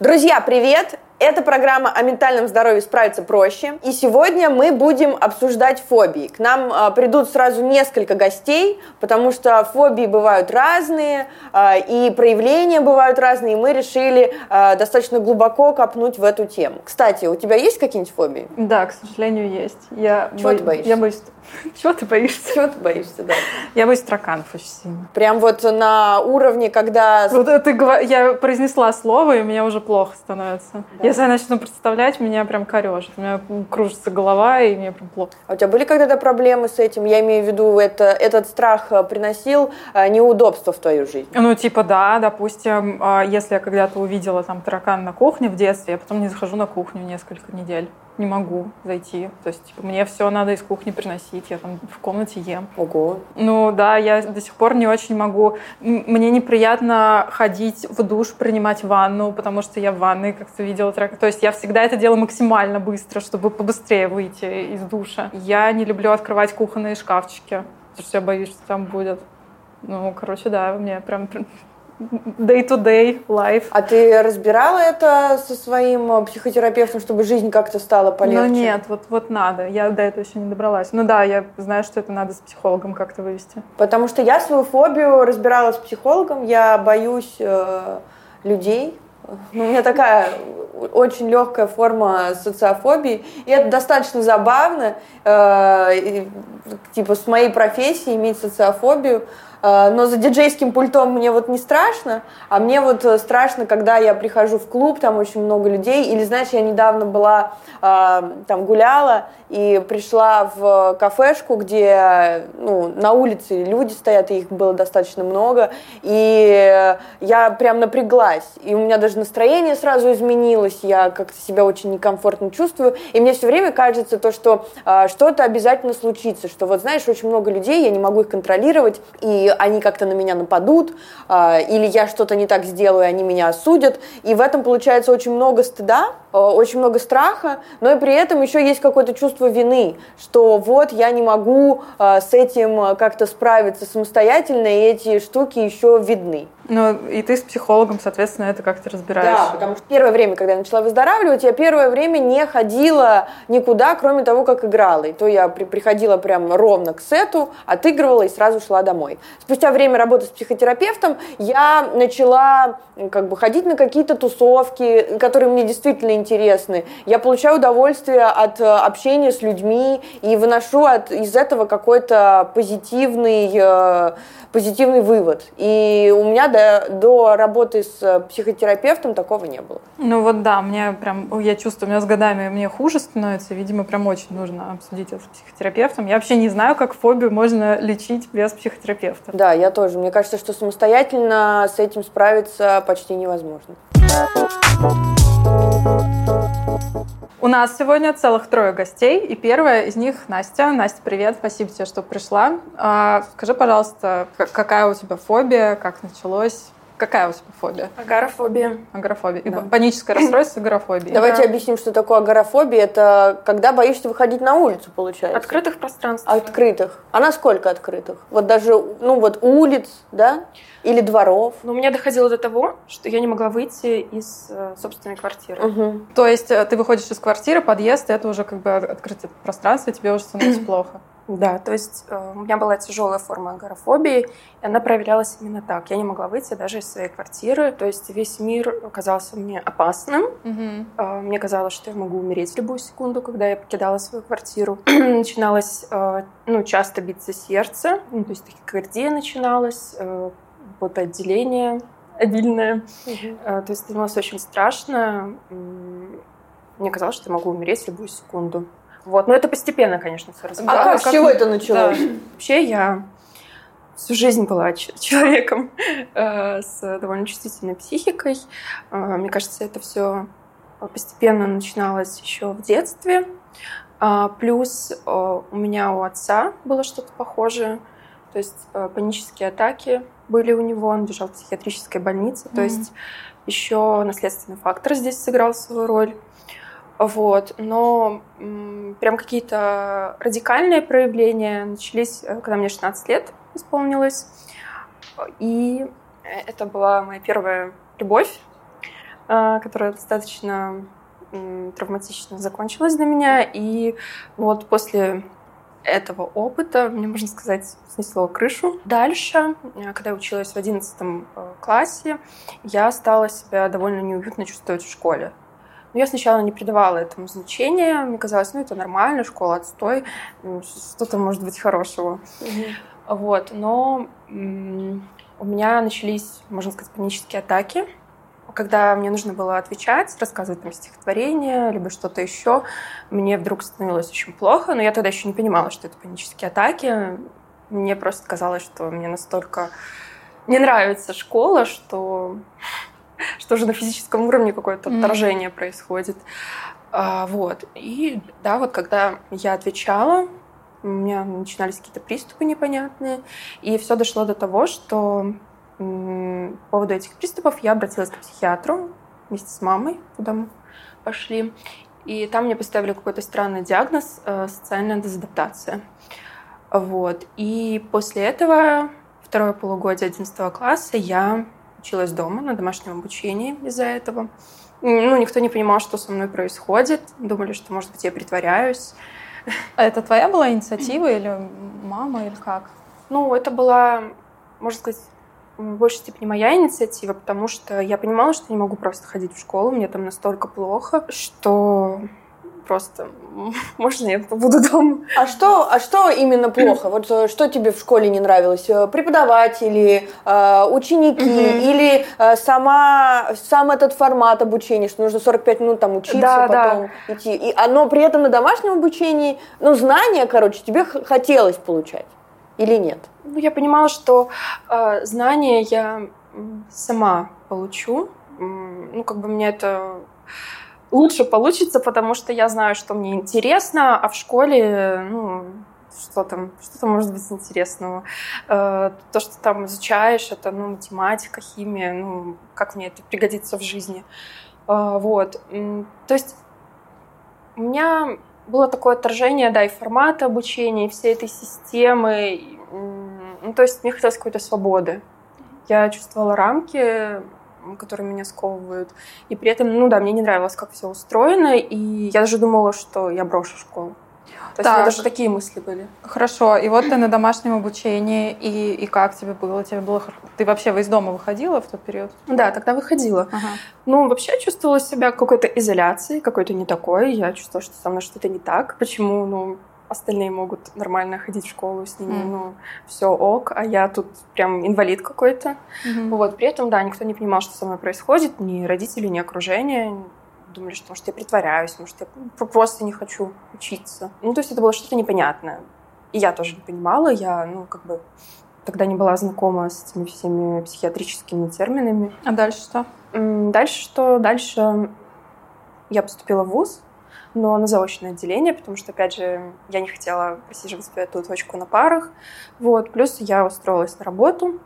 Друзья, привет! Это программа о ментальном здоровье справиться проще. И сегодня мы будем обсуждать фобии. К нам а, придут сразу несколько гостей, потому что фобии бывают разные, а, и проявления бывают разные, и мы решили а, достаточно глубоко копнуть в эту тему. Кстати, у тебя есть какие-нибудь фобии? Да, к сожалению, есть. Я Чего бо- ты боишься? Я боюсь... Чего ты боишься? Чего ты боишься, да? Я боюсь тараканов очень сильно. Прям вот на уровне, когда... Вот гова- я произнесла слово, и мне уже плохо становится. Если я начну представлять, меня прям корежит. У меня кружится голова, и мне прям плохо. А у тебя были когда-то проблемы с этим? Я имею в виду, это, этот страх э, приносил э, неудобства в твою жизнь? Ну, типа, да, допустим, а, если я когда-то увидела там таракан на кухне в детстве, я потом не захожу на кухню несколько недель. Не могу зайти. То есть, типа, мне все надо из кухни приносить. Я там в комнате ем. Ого. Ну да, я до сих пор не очень могу. Мне неприятно ходить в душ, принимать ванну, потому что я в ванной как-то видела трак. То есть я всегда это делаю максимально быстро, чтобы побыстрее выйти из душа. Я не люблю открывать кухонные шкафчики, потому что я боюсь, что там будет. Ну, короче, да, мне прям day-to-day life. А ты разбирала это со своим э, психотерапевтом, чтобы жизнь как-то стала полегче? Но нет, вот, вот надо. Я до этого еще не добралась. Ну да, я знаю, что это надо с психологом как-то вывести. Потому что я свою фобию разбирала с психологом. Я боюсь э, людей. Ну, у меня такая очень легкая форма социофобии. И это достаточно забавно. э, и, типа с моей профессией иметь социофобию. Э, Но за диджейским пультом мне вот не страшно, а мне вот э, страшно, когда я прихожу в клуб, там очень много людей, или, знаешь, я недавно была, э, там гуляла и пришла в кафешку, где ну, на улице люди стоят, и их было достаточно много, и я прям напряглась, и у меня даже настроение сразу изменилось, я как-то себя очень некомфортно чувствую, и мне все время кажется то, что что-то обязательно случится, что вот, знаешь, очень много людей, я не могу их контролировать, и они как-то на меня нападут, э, или я что-то не так сделаю, и они меня осудят, и в этом получается очень много стыда, э, очень много страха, но и при этом еще есть какое-то чувство вины, что вот я не могу э, с этим как-то справиться самостоятельно, и эти штуки еще видны. Ну, и ты с психологом, соответственно, это как-то разбираешь. Да, потому что первое время, когда я начала выздоравливать, я первое время не ходила никуда, кроме того, как играла. И то я при- приходила прям ровно к сету, отыгрывала и сразу шла домой. Спустя время работы с психотерапевтом я начала как бы ходить на какие-то тусовки, которые мне действительно интересны. Я получаю удовольствие от э, общения с людьми и выношу от, из этого какой-то позитивный, э, позитивный вывод. И у меня до, до работы с э, психотерапевтом такого не было. Ну вот да, мне прям, я чувствую, у меня с годами мне хуже становится, видимо, прям очень нужно обсудить это с психотерапевтом. Я вообще не знаю, как фобию можно лечить без психотерапевта. Да, я тоже. Мне кажется, что самостоятельно с этим справиться почти невозможно. У нас сегодня целых трое гостей, и первая из них Настя. Настя, привет, спасибо тебе, что пришла. А, скажи, пожалуйста, какая у тебя фобия, как началось? Какая у тебя фобия? Агорафобия. Агорафобия. И Да. паническое расстройство агорафобии. Давайте Да. объясним, что такое агорафобия. Это когда боишься выходить на улицу, получается. Открытых пространств. Открытых. А насколько открытых? Вот даже, ну вот улиц, да? Или дворов? Но у меня доходило до того, что я не могла выйти из э, собственной квартиры. Мгм. То есть э, ты выходишь из квартиры, подъезд, и это уже как бы от- открытое пространство, и тебе уже становится плохо. Да, то есть э, у меня была тяжелая форма агорафобии, и она проявлялась именно так. Я не могла выйти даже из своей квартиры. То есть весь мир казался мне опасным. Мгм. Э, Мне казалось, что я могу умереть в любую секунду, когда я покидала свою квартиру. Начиналось, э, ну, часто биться сердце, ну, то есть тахикардия начиналась, э, потоотделение обильное. Э, То есть становилось очень страшно. Мне казалось, что я могу умереть в любую секунду. Вот. Но это постепенно, конечно, все А развивалось. как, с как- чего это началось? Вообще я всю жизнь была человеком э, с довольно чувствительной психикой. Э, Мне кажется, это все постепенно начиналось еще в детстве. А, Плюс э, у меня у отца было что-то похожее. То есть панические атаки были у него, он лежал в психиатрической больнице. То Мгм. есть еще наследственный фактор здесь сыграл свою роль. Вот, но прям какие-то радикальные проявления начались, э, когда мне 16 лет исполнилось. И это была моя первая любовь, э, которая достаточно травматично закончилась для меня. И вот после этого опыта, мне можно сказать, снесло крышу. Дальше, э, когда я училась в 11 классе, я стала себя довольно неуютно чувствовать в школе. Но я сначала не придавала этому значения. Мне казалось, ну это нормально, школа отстой, что-то может быть хорошего. Угу. Вот, но у меня начались, можно сказать, панические атаки когда мне нужно было отвечать, рассказывать там стихотворение, либо что-то еще, мне вдруг становилось очень плохо, но я тогда еще не понимала, что это панические атаки. Мне просто казалось, что мне настолько не нравится школа, что что уже на физическом уровне какое-то отторжение mm. происходит. А, вот. И да, вот когда я отвечала, у меня начинались какие-то приступы непонятные, и все дошло до того, что по поводу этих приступов я обратилась к психиатру вместе с мамой, куда мы пошли, и там мне поставили какой-то странный диагноз э, социальная дезадаптация. Вот. И после этого второе полугодие 11 класса я училась дома на домашнем обучении из-за этого. Ну, никто не понимал, что со мной происходит. Думали, что, может быть, я притворяюсь. А это твоя была инициатива или мама, или как? Ну, это была, можно сказать, в большей степени моя инициатива, потому что я понимала, что не могу просто ходить в школу, мне там настолько плохо, что просто можно я побуду дома. А что, а что именно плохо? Вот э, что тебе в школе не нравилось? Э, преподаватели, э, ученики mm-hmm. или сама, сам этот формат обучения, что нужно 45 минут там учиться, да, потом да. идти. И оно при этом на домашнем обучении, ну, знания, короче, тебе хотелось получать или нет? Ну, я понимала, что э, знания я сама получу. Ну, как бы мне это лучше получится, потому что я знаю, что мне интересно, а в школе, ну, что там, что там может быть интересного. Э, то, что там изучаешь, это, ну, математика, химия, ну, как мне это пригодится в жизни. Э, вот. То есть у меня было такое отторжение, да, и формата обучения, и всей этой системы. Ну, то есть мне хотелось какой-то свободы. Я чувствовала рамки, которые меня сковывают. И при этом, ну да, мне не нравилось, как все устроено, и я даже думала, что я брошу школу. То есть так. меня даже такие мысли были. Хорошо. И вот ты на домашнем обучении, и, и как тебе было? Тебе было Ты вообще из дома выходила в тот период? Да, тогда выходила. Ага. Ну, вообще чувствовала себя какой-то изоляцией, какой-то не такой. Я чувствовала, что со мной что-то не так. Почему, ну, остальные могут нормально ходить в школу, с ними, mm. ну, все ок, а я тут прям инвалид какой-то. Mm-hmm. Вот, при этом, да, никто не понимал, что со мной происходит, ни родители, ни окружение. Думали, что, может, я притворяюсь, может, я просто не хочу учиться. Ну, то есть это было что-то непонятное. И я тоже не понимала, я, ну, как бы тогда не была знакома с этими всеми психиатрическими терминами. А дальше что? Дальше что? Дальше я поступила в ВУЗ, но на заочное отделение, потому что, опять же, я не хотела просиживать эту точку на парах. Вот. Плюс я устроилась на работу.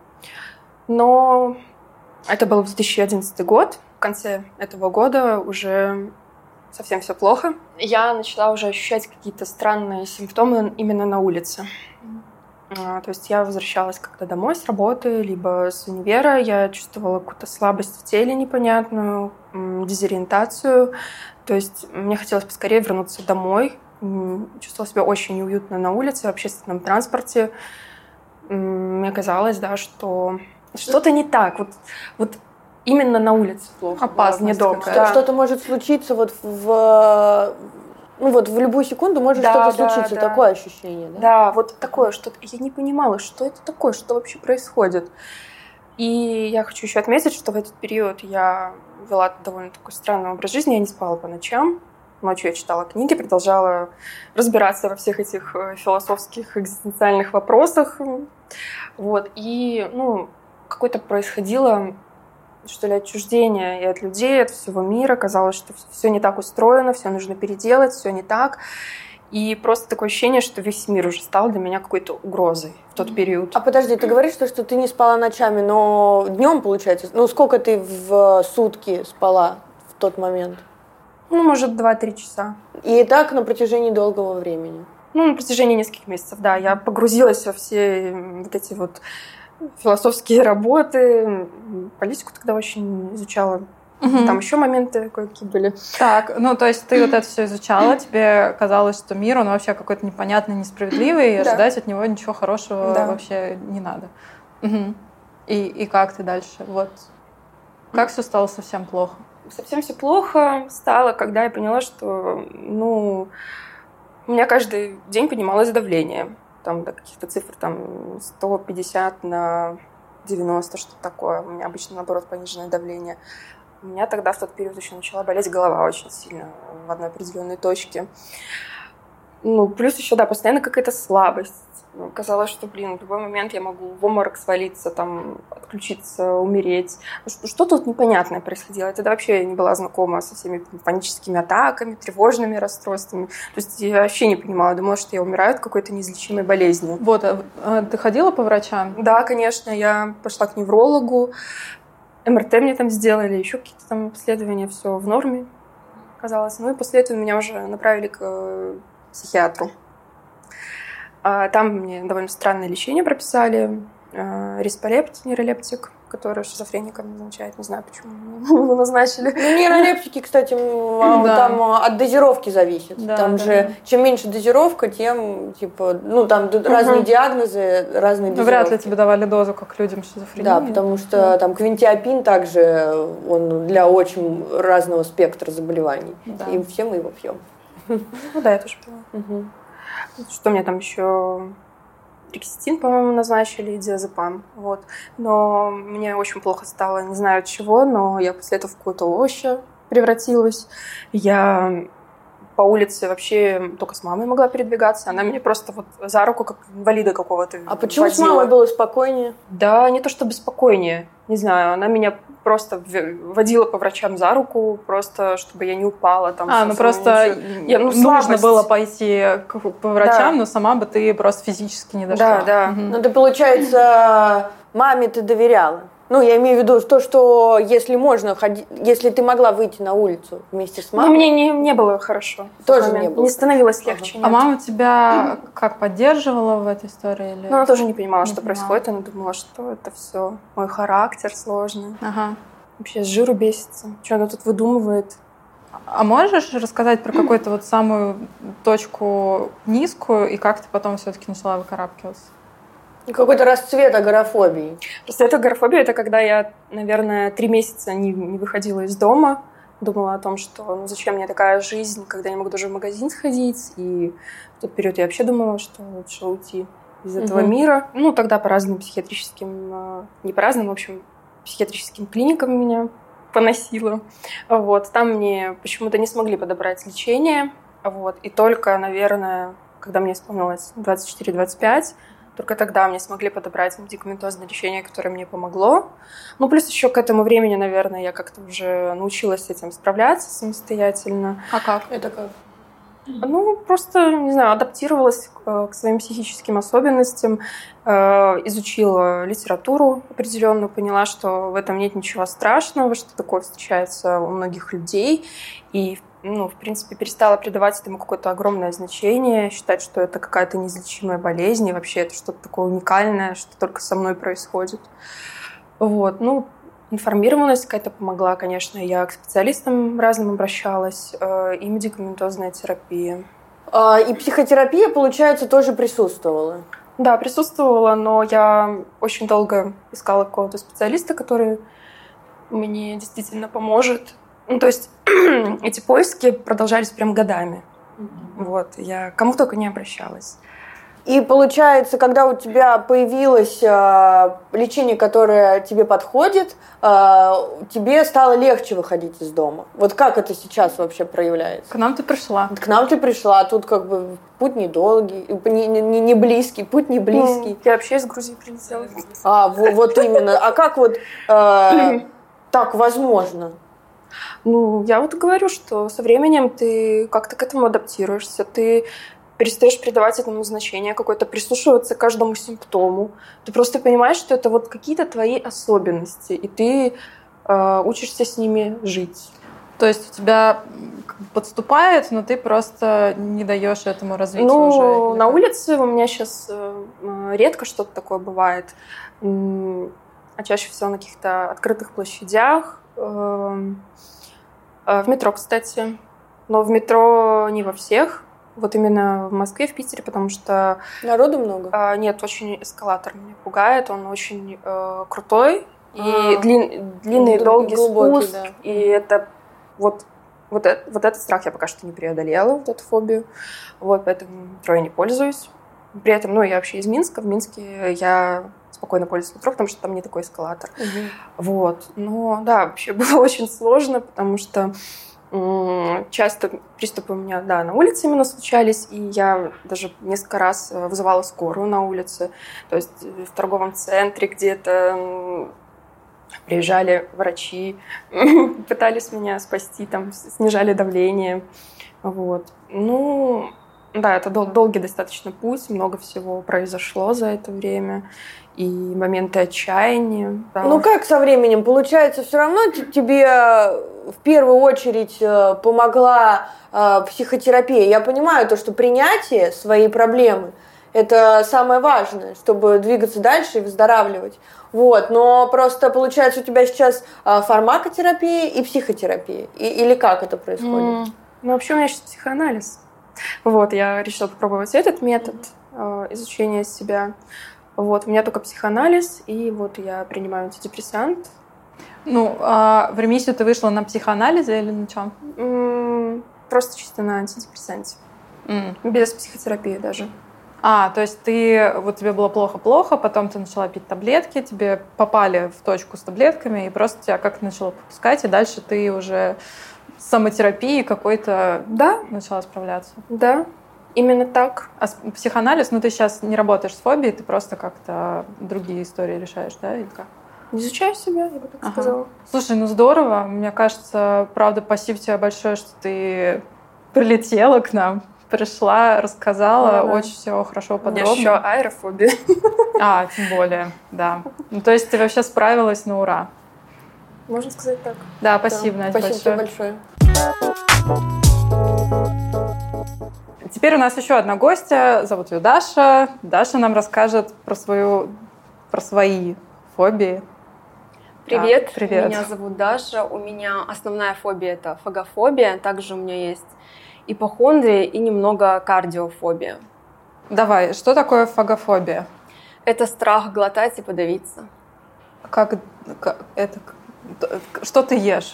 Но это был 2011 год. В конце этого года уже совсем все плохо. Я начала уже ощущать какие-то странные симптомы именно на улице. А, то есть я возвращалась когда домой с работы, либо с универа. Я чувствовала какую-то слабость в теле непонятную, дезориентацию. То есть мне хотелось поскорее вернуться домой. Чувствовала себя очень неуютно на улице, в общественном транспорте. Мне казалось, да, что что-то не так. Вот, вот именно на улице плохо. Опасность да. Что-то может случиться вот в ну вот в любую секунду может да, что-то да, случиться, да. такое ощущение, да? Да, вот такое что-то. Я не понимала, что это такое, что вообще происходит. И я хочу еще отметить, что в этот период я вела довольно такой странный образ жизни. Я не спала по ночам. Ночью я читала книги, продолжала разбираться во всех этих э, философских, экзистенциальных вопросах. Вот. И, ну, какое-то происходило что ли, отчуждение и от людей, от всего мира. Казалось, что все не так устроено, все нужно переделать, все не так. И просто такое ощущение, что весь мир уже стал для меня какой-то угрозой в тот период. А подожди, ты говоришь, что, что ты не спала ночами, но днем, получается? Ну, сколько ты в сутки спала в тот момент? Ну, может, 2-3 часа. И так на протяжении долгого времени? Ну, на протяжении нескольких месяцев, да. Я погрузилась во все вот эти вот философские работы. Политику тогда очень изучала. Угу. Там еще моменты кое-какие были. Так, ну то есть ты вот это все изучала, тебе казалось, что мир, он вообще какой-то непонятный, несправедливый, и ожидать от него ничего хорошего да. вообще не надо. Угу. И, и как ты дальше? Вот. Как все стало совсем плохо? Совсем все плохо стало, когда я поняла, что, ну, у меня каждый день поднималось давление. Там до каких-то цифр, там 150 на 90, что такое. У меня обычно, наоборот, пониженное давление. У меня тогда в тот период еще начала болеть голова очень сильно в одной определенной точке. Ну, плюс еще, да, постоянно какая-то слабость. Ну, казалось, что, блин, в любой момент я могу в обморок свалиться, там, отключиться, умереть. Что тут непонятное происходило? Я тогда вообще не была знакома со всеми паническими атаками, тревожными расстройствами. То есть я вообще не понимала, думала, что я умираю от какой-то неизлечимой болезни. Вот, а, а ты ходила по врачам? Да, конечно, я пошла к неврологу, МРТ мне там сделали, еще какие-то там обследования, все в норме казалось. Ну и после этого меня уже направили к э, психиатру. А там мне довольно странное лечение прописали. Э, Респалепт, нейролептик который шизофреникам назначает. Не знаю, почему его назначили. Ну, нейролептики, кстати, да. там от дозировки зависит. Да, там да, же, чем меньше дозировка, тем, типа, ну, там угу. разные диагнозы, разные дозировки. Ну, вряд ли тебе давали дозу, как людям с Да, потому что там квинтиапин также, он для очень разного спектра заболеваний. Да. И все мы его пьем. Ну да, я тоже пила. Угу. Что мне там еще Рикситин, по-моему, назначили, и диазепам. Вот. Но мне очень плохо стало, не знаю от чего, но я после этого в какое-то овощи превратилась. Я по улице вообще только с мамой могла передвигаться. Она меня просто вот за руку, как инвалида какого-то А почему водила. с мамой было спокойнее? Да, не то чтобы спокойнее. Не знаю, она меня просто водила по врачам за руку, просто чтобы я не упала. Там, а, ну просто я, ну, нужно было пойти по врачам, да. но сама бы ты просто физически не дошла. Да, да. Угу. Ну ты, получается, маме ты доверяла? Ну, я имею в виду то, что если можно ходить, если ты могла выйти на улицу вместе с мамой. Ну, мне не, не было хорошо. Тоже не было. Не становилось легче. Ага. А мама тебя как поддерживала в этой истории? Или... Ну, она тоже не понимала, не что понимала. происходит. Она думала, что это все мой характер сложный. Ага. Вообще с жиру бесится. Что она тут выдумывает? А можешь рассказать про какую-то вот самую точку низкую и как ты потом все-таки начала выкарабкиваться? Какой-то расцвет агорафобии. Расцвет агорафобии — это когда я, наверное, три месяца не, не выходила из дома, думала о том, что ну зачем мне такая жизнь, когда я могу даже в магазин сходить. И в тот период я вообще думала, что лучше уйти из этого угу. мира. Ну, тогда по разным психиатрическим, э, не по разным, в общем, психиатрическим клиникам меня поносило. Вот. Там мне почему-то не смогли подобрать лечение. Вот. И только, наверное, когда мне исполнилось 24-25, только тогда мне смогли подобрать медикаментозное лечение, которое мне помогло. Ну, плюс еще к этому времени, наверное, я как-то уже научилась с этим справляться самостоятельно. А как? Это как? Ну, просто, не знаю, адаптировалась к, своим психическим особенностям, э, изучила литературу определенную, поняла, что в этом нет ничего страшного, что такое встречается у многих людей. И, ну, в принципе, перестала придавать этому какое-то огромное значение, считать, что это какая-то неизлечимая болезнь, и вообще это что-то такое уникальное, что только со мной происходит. Вот, ну, информированность какая-то помогла, конечно. Я к специалистам разным обращалась, э, и медикаментозная терапия. А, и психотерапия, получается, тоже присутствовала? Да, присутствовала, но я очень долго искала какого-то специалиста, который мне действительно поможет. Ну, то есть эти поиски продолжались прям годами. Mm-hmm. Вот, я кому только не обращалась. И получается, когда у тебя появилось э, лечение, которое тебе подходит, э, тебе стало легче выходить из дома. Вот как это сейчас вообще проявляется? К нам ты пришла. К нам ты пришла, тут как бы путь недолгий, не, не, не близкий, путь не близкий. я вообще из Грузии прилетела. А, вот, вот именно. А как вот э, так возможно? Ну, я вот говорю, что со временем ты как-то к этому адаптируешься, ты перестаешь придавать этому значение какое-то, прислушиваться к каждому симптому. Ты просто понимаешь, что это вот какие-то твои особенности, и ты э, учишься с ними жить. То есть у тебя подступает, но ты просто не даешь этому развитию ну, уже? на улице у меня сейчас э, редко что-то такое бывает. А чаще всего на каких-то открытых площадях. Эм, э, в метро, кстати. Но в метро не во всех. Вот именно в Москве, в Питере, потому что... Народу много? Э, нет, очень эскалатор меня пугает. Он очень э, крутой. И а, длин, длинный, ну, долгий спуск. Да. И это вот вот, это, вот этот страх я пока что не преодолела, вот эту фобию. Вот, поэтому метро я не пользуюсь. При этом, ну, я вообще из Минска. В Минске я спокойно пользуюсь метро, потому что там не такой эскалатор. Угу. Вот. Но, да, вообще было очень сложно, потому что часто приступы у меня, да, на улице именно случались, и я даже несколько раз э, вызывала скорую на улице, то есть э, в торговом центре где-то приезжали врачи, пытались меня спасти, там, снижали давление. Вот. Ну, да, это дол- долгий достаточно путь, много всего произошло за это время. И моменты отчаяния. Да. Ну как со временем? Получается, все равно тебе в первую очередь э, помогла э, психотерапия. Я понимаю то, что принятие своей проблемы – это самое важное, чтобы двигаться дальше и выздоравливать. Вот, но просто получается у тебя сейчас фармакотерапия и психотерапия. И, или как это происходит? Mm. Ну, вообще у меня сейчас психоанализ. Вот, я решила попробовать этот метод э, изучения себя. Вот, у меня только психоанализ, и вот я принимаю антидепрессант. Ну, а в ремиссию ты вышла на психоанализе или на чем? Просто чисто на антидепрессанте. Mm. Без психотерапии даже. А, то есть ты, вот тебе было плохо-плохо, потом ты начала пить таблетки, тебе попали в точку с таблетками, и просто тебя как начало попускать, и дальше ты уже самотерапией какой-то да. начала справляться. Да, именно так. А психоанализ, ну ты сейчас не работаешь с фобией, ты просто как-то другие истории решаешь, да, или как? Изучаю себя, я бы так ага. сказала. Слушай, ну здорово. Мне кажется, правда, спасибо тебе большое, что ты прилетела к нам пришла, рассказала да, очень все хорошо, подробно. У меня еще аэрофобия. А, тем более, да. Ну, то есть ты вообще справилась на ура. Можно сказать так. Да, спасибо, да. Надя, спасибо большое. большое. Теперь у нас еще одна гостья, зовут ее Даша. Даша нам расскажет про свою, про свои фобии. Привет, да, привет. Меня зовут Даша. У меня основная фобия это фагофобия. Также у меня есть ипохондрия и немного кардиофобия. Давай, что такое фагофобия? Это страх глотать и подавиться. Как, как это? Что ты ешь?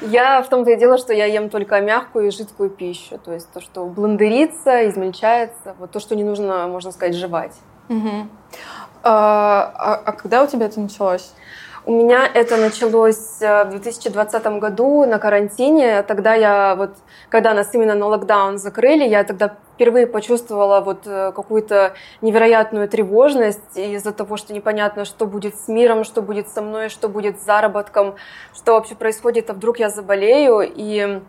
Я в том-то и дело, что я ем только мягкую и жидкую пищу. То есть то, что блендерится, измельчается, вот то, что не нужно, можно сказать, жевать. Угу. А, а, а когда у тебя это началось? У меня это началось э, в 2020 году на карантине. Тогда я вот, когда нас именно на локдаун закрыли, я тогда впервые почувствовала вот э, какую-то невероятную тревожность из-за того, что непонятно, что будет с миром, что будет со мной, что будет с заработком, что вообще происходит, а вдруг я заболею. И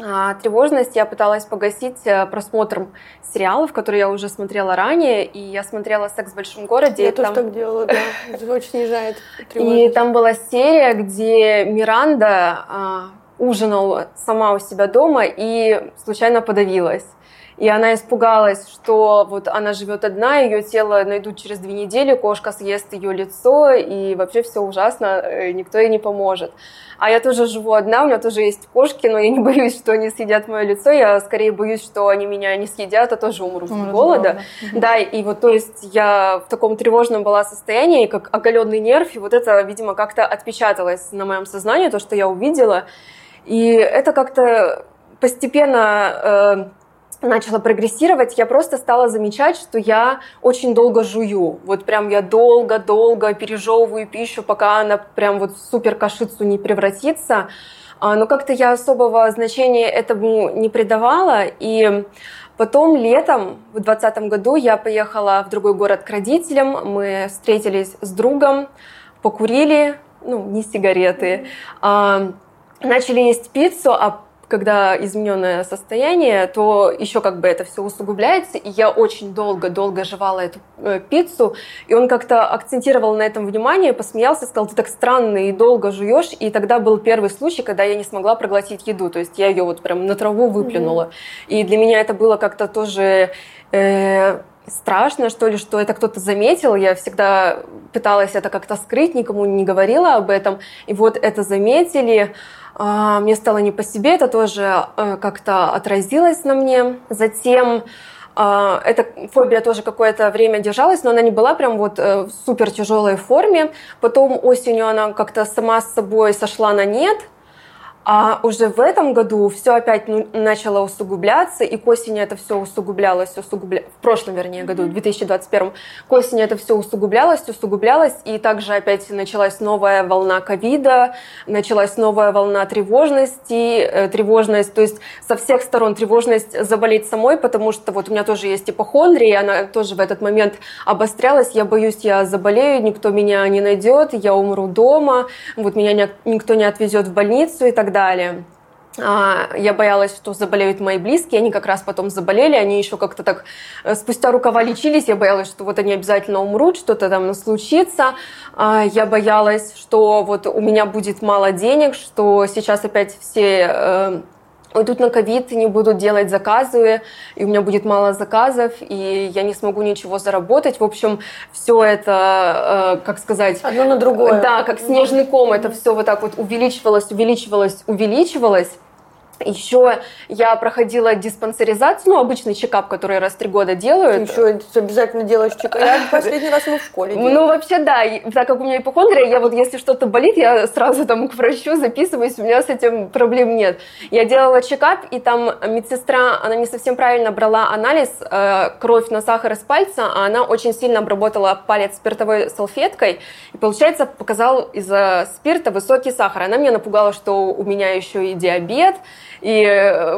а, тревожность я пыталась погасить э, просмотром сериалов, которые я уже смотрела ранее, и я смотрела «Секс в большом городе». Я тоже там... так делала, да. Это очень снижает тревожность. И там была серия, где Миранда а, ужинала сама у себя дома и случайно подавилась. И она испугалась, что вот она живет одна, ее тело найдут через две недели, кошка съест ее лицо, и вообще все ужасно, э, никто ей не поможет. А я тоже живу одна, у меня тоже есть кошки, но я не боюсь, что они съедят мое лицо, я скорее боюсь, что они меня не съедят, а тоже умрут от голода. Да, и вот то есть я в таком тревожном была состоянии, как оголенный нерв, и вот это, видимо, как-то отпечаталось на моем сознании, то, что я увидела. И это как-то постепенно э, начала прогрессировать, я просто стала замечать, что я очень долго жую. Вот прям я долго-долго пережевываю пищу, пока она прям вот супер кашицу не превратится. А, но как-то я особого значения этому не придавала. И потом летом в 2020 году я поехала в другой город к родителям. Мы встретились с другом, покурили, ну, не сигареты, а, начали есть пиццу, а когда измененное состояние, то еще как бы это все усугубляется. И я очень долго-долго жевала эту э, пиццу, и он как-то акцентировал на этом внимание, посмеялся, сказал, ты так странно и долго жуешь. И тогда был первый случай, когда я не смогла проглотить еду. То есть я ее вот прям на траву выплюнула. Mm-hmm. И для меня это было как-то тоже... Э, страшно, что ли, что это кто-то заметил. Я всегда пыталась это как-то скрыть, никому не говорила об этом. И вот это заметили. А, мне стало не по себе, это тоже э, как-то отразилось на мне. Затем а, эта фобия тоже какое-то время держалась, но она не была прям вот э, в супер тяжелой форме. Потом осенью она как-то сама с собой сошла на нет – а уже в этом году все опять ну, начало усугубляться, и к осени это все усугублялось, усугубля... в прошлом, вернее, году, в 2021, к осени это все усугублялось, усугублялось, и также опять началась новая волна ковида, началась новая волна тревожности, э, тревожность, то есть со всех сторон тревожность заболеть самой, потому что вот у меня тоже есть ипохондрия, она тоже в этот момент обострялась, я боюсь, я заболею, никто меня не найдет, я умру дома, вот меня никто не отвезет в больницу и так далее. А, я боялась, что заболеют мои близкие, они как раз потом заболели, они еще как-то так э, спустя рукава лечились, я боялась, что вот они обязательно умрут, что-то там случится, а, я боялась, что вот у меня будет мало денег, что сейчас опять все э, уйдут на ковид, не будут делать заказы, и у меня будет мало заказов, и я не смогу ничего заработать. В общем, все это, э, как сказать... Одно на другое. Да, как снежный ком, это все вот так вот увеличивалось, увеличивалось, увеличивалось. Еще я проходила диспансеризацию, ну, обычный чекап, который раз в три года делают. Ты еще обязательно делаешь чекап. Я последний раз мы в школе делала. Ну, вообще, да. Так как у меня ипохондрия, я вот, если что-то болит, я сразу там к врачу записываюсь, у меня с этим проблем нет. Я делала чекап, и там медсестра, она не совсем правильно брала анализ, э, кровь на сахар из пальца, а она очень сильно обработала палец спиртовой салфеткой, и, получается, показал из-за спирта высокий сахар. Она меня напугала, что у меня еще и диабет, и,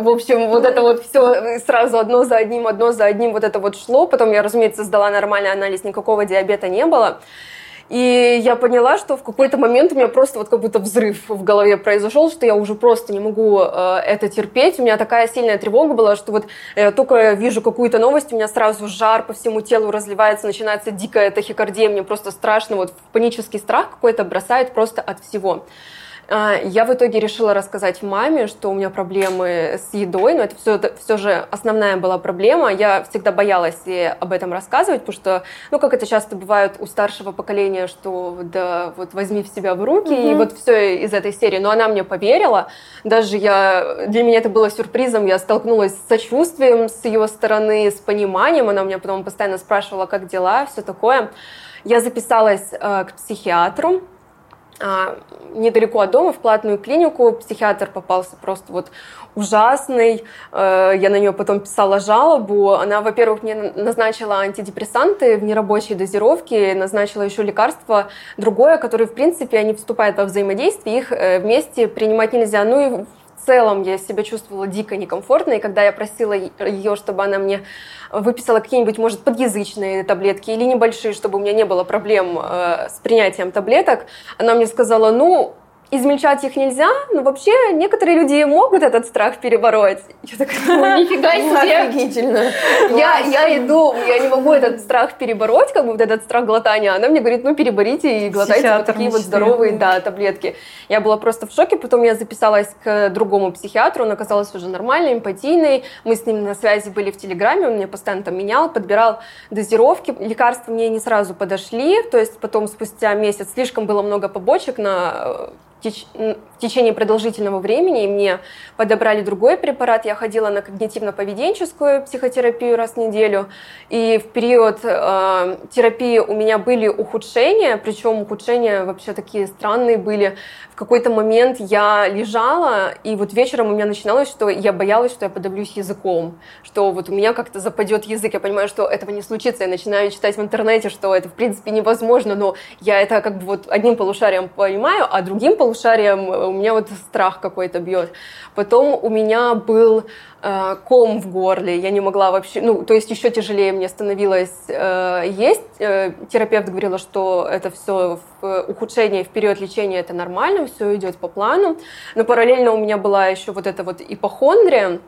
в общем, вот это вот все сразу одно за одним, одно за одним вот это вот шло. Потом я, разумеется, сдала нормальный анализ, никакого диабета не было. И я поняла, что в какой-то момент у меня просто вот как будто взрыв в голове произошел, что я уже просто не могу э, это терпеть. У меня такая сильная тревога была, что вот я только вижу какую-то новость, у меня сразу жар по всему телу разливается, начинается дикая тахикардия, мне просто страшно, вот панический страх какой-то бросает просто от всего. А, я в итоге решила рассказать маме, что у меня проблемы с едой, но это все, это все же основная была проблема. Я всегда боялась об этом рассказывать, потому что, ну, как это часто бывает у старшего поколения, что да, вот возьми в себя в руки, mm-hmm. и вот все из этой серии. Но она мне поверила. Даже я, для меня это было сюрпризом, я столкнулась с сочувствием с ее стороны, с пониманием. Она меня потом постоянно спрашивала, как дела, все такое. Я записалась э, к психиатру, недалеко от дома в платную клинику. Психиатр попался просто вот ужасный. Э, я на нее потом писала жалобу. Она, во-первых, мне назначила антидепрессанты в нерабочей дозировке, назначила еще лекарство другое, которое, в принципе, они вступают во взаимодействие, их э, вместе принимать нельзя. Ну и в целом я себя чувствовала дико некомфортно, и когда я просила ее, чтобы она мне выписала какие-нибудь, может, подъязычные таблетки или небольшие, чтобы у меня не было проблем э, с принятием таблеток, она мне сказала, ну, измельчать их нельзя, но вообще некоторые люди могут этот страх перебороть. Я такая, ну, нифига себе. Офигительно. Я, я иду, я не могу этот страх перебороть, как бы вот этот страх глотания. Она мне говорит, ну, переборите и глотайте вот такие вот здоровые, да, таблетки. Я была просто в шоке, потом я записалась к другому психиатру, он оказался уже нормальный, эмпатийный. Мы с ним на связи были в Телеграме, он мне постоянно там менял, подбирал дозировки. Лекарства мне не сразу подошли, то есть потом спустя месяц слишком было много побочек на в течение продолжительного времени, и мне подобрали другой препарат. Я ходила на когнитивно-поведенческую психотерапию раз в неделю, и в период э, терапии у меня были ухудшения, причем ухудшения вообще такие странные были. В какой-то момент я лежала, и вот вечером у меня начиналось, что я боялась, что я подавлюсь языком, что вот у меня как-то западет язык. Я понимаю, что этого не случится. Я начинаю читать в интернете, что это в принципе невозможно, но я это как бы вот одним полушарием понимаю, а другим полушарием у меня вот страх какой-то бьет. Потом у меня был э, ком в горле, я не могла вообще, ну, то есть еще тяжелее мне становилось э, есть. Э, терапевт говорила, что это все в ухудшение, вперед лечение, это нормально, все идет по плану. Но параллельно у меня была еще вот эта вот ипохондрия,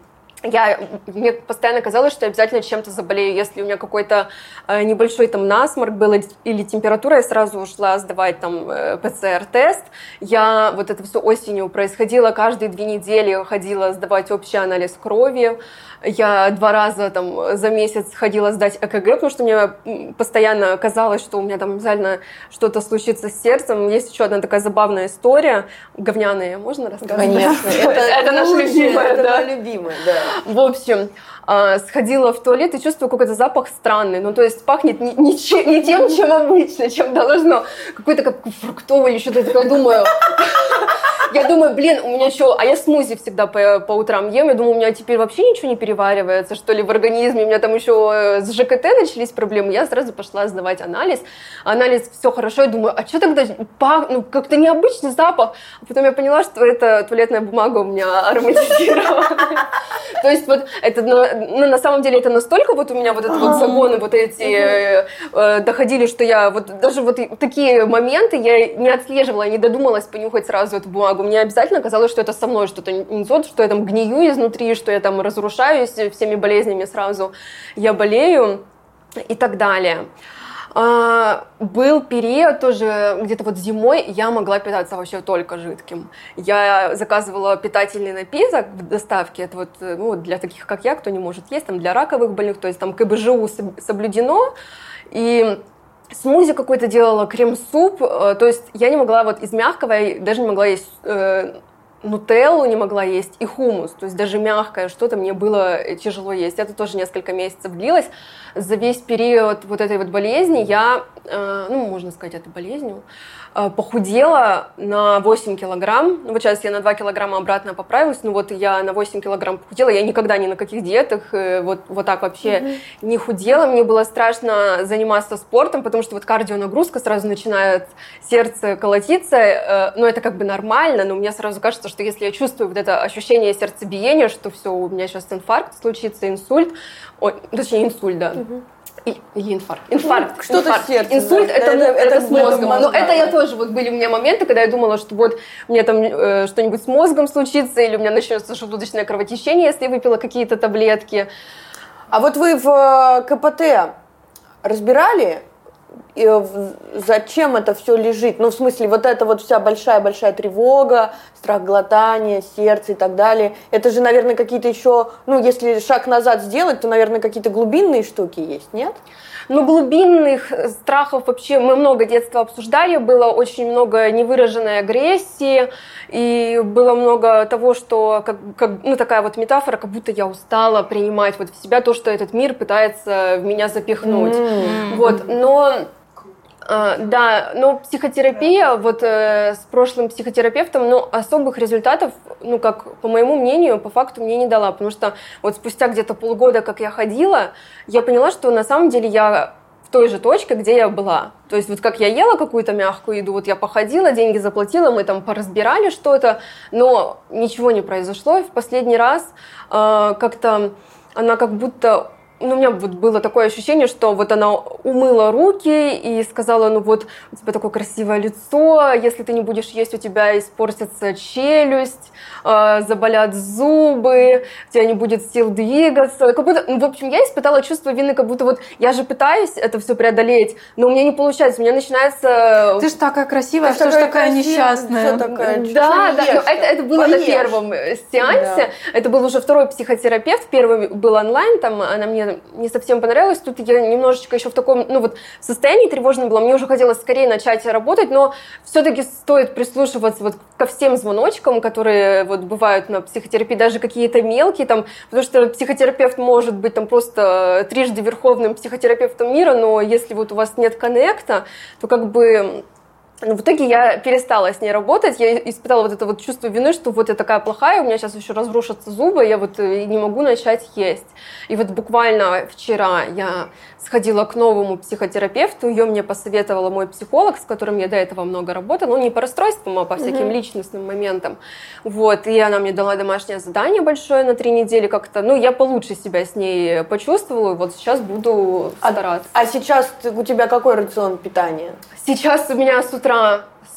я, мне постоянно казалось, что я обязательно чем-то заболею. Если у меня какой-то э, небольшой там насморк был или температура, я сразу ушла сдавать там э, ПЦР-тест. Я вот это все осенью происходило, каждые две недели ходила сдавать общий анализ крови. Я два раза там за месяц ходила сдать ЭКГ, потому что мне постоянно казалось, что у меня там обязательно что-то случится с сердцем. Есть еще одна такая забавная история. Говняная, можно рассказать? Конечно. Это наша любимая, Это любимая, да. В общем, а, сходила в туалет и чувствую какой-то запах странный. Ну, то есть пахнет не, не, не тем, чем обычно, чем должно. Какой-то как фруктовый или что-то такое. Думаю, я думаю, блин, у меня что, а я смузи всегда по, по утрам ем, я думаю, у меня теперь вообще ничего не переваривается, что ли, в организме, у меня там еще э, с ЖКТ начались проблемы, я сразу пошла сдавать анализ, анализ, все хорошо, я думаю, а что тогда, пах, ну, как-то необычный запах, а потом я поняла, что это туалетная бумага у меня ароматизированная. То есть вот это, ну, на самом деле это настолько вот у меня вот этот вот загоны вот эти э, э, доходили, что я вот даже вот такие моменты я не отслеживала, не додумалась понюхать сразу эту бумагу, мне обязательно казалось, что это со мной что-то не то, что я там гнию изнутри, что я там разрушаюсь всеми болезнями сразу, я болею и так далее. А, был период тоже где-то вот зимой я могла питаться вообще только жидким. Я заказывала питательный напиток в доставке, это вот ну, для таких как я, кто не может есть, там для раковых больных, то есть там КБЖУ соблюдено, и смузи какой-то делала, крем-суп, э, то есть я не могла вот из мягкого, я даже не могла есть э, нутеллу не могла есть и хумус, то есть даже мягкое что-то мне было тяжело есть. Это тоже несколько месяцев длилось. За весь период вот этой вот болезни я, э, ну, можно сказать, это болезнью, Э, похудела на 8 килограмм. Ну, вот сейчас я на 2 килограмма обратно поправилась, но вот я на 8 килограмм похудела. Я никогда ни на каких диетах э, вот, вот так вообще mm-hmm. не худела. Мне было страшно заниматься спортом, потому что вот кардионагрузка сразу начинает сердце колотиться. Э, но это как бы нормально, но мне сразу кажется, что если я чувствую вот это ощущение сердцебиения, что все, у меня сейчас инфаркт случится, инсульт, ой, точнее инсульт, да. Mm-hmm или инфаркт. Инфаркт. Что-то инфаркт. сердце. Инсульт это, это, это, это с мозгом. мозг, Но да. это я тоже, вот были у меня моменты, когда я думала, что вот мне там э, что-нибудь с мозгом случится, или у меня начнется желудочное кровотечение, если я выпила какие-то таблетки. А вот вы в э, КПТ разбирали, и зачем это все лежит? Ну, в смысле, вот эта вот вся большая-большая тревога, страх глотания, сердце и так далее. Это же, наверное, какие-то еще, ну, если шаг назад сделать, то, наверное, какие-то глубинные штуки есть, нет? Ну, глубинных страхов вообще мы много детства обсуждали, было очень много невыраженной агрессии, и было много того, что, как, как, ну, такая вот метафора, как будто я устала принимать вот в себя то, что этот мир пытается в меня запихнуть. Mm-hmm. Вот, но а, да, но психотерапия, вот э, с прошлым психотерапевтом, ну, особых результатов, ну, как по моему мнению, по факту мне не дала, потому что вот спустя где-то полгода, как я ходила, я поняла, что на самом деле я в той же точке, где я была. То есть вот как я ела какую-то мягкую еду, вот я походила, деньги заплатила, мы там поразбирали что-то, но ничего не произошло. И в последний раз э, как-то она как будто ну, у меня вот было такое ощущение, что вот она умыла руки и сказала, ну вот, у тебя такое красивое лицо, если ты не будешь есть, у тебя испортится челюсть, э, заболят зубы, у тебя не будет сил двигаться. Как будто, ну, в общем, я испытала чувство вины, как будто вот я же пытаюсь это все преодолеть, но у меня не получается, у меня начинается... Ты же такая красивая, ты что ж такая несчастная. Такая, да, да, это, это было Поешь. на первом сеансе, да. это был уже второй психотерапевт, первый был онлайн, там она мне не совсем понравилось. Тут я немножечко еще в таком, ну вот, состоянии тревожном была. Мне уже хотелось скорее начать работать, но все-таки стоит прислушиваться вот ко всем звоночкам, которые вот бывают на психотерапии, даже какие-то мелкие там, потому что психотерапевт может быть там просто трижды верховным психотерапевтом мира, но если вот у вас нет коннекта, то как бы в итоге я перестала с ней работать, я испытала вот это вот чувство вины, что вот я такая плохая, у меня сейчас еще разрушатся зубы, я вот э, не могу начать есть. И вот буквально вчера я сходила к новому психотерапевту, ее мне посоветовала мой психолог, с которым я до этого много работала, ну не по расстройствам, а по всяким mm-hmm. личностным моментам. Вот, и она мне дала домашнее задание большое на три недели как-то, ну я получше себя с ней почувствовала, и вот сейчас буду а стараться. А, а сейчас у тебя какой рацион питания? Сейчас у меня с утра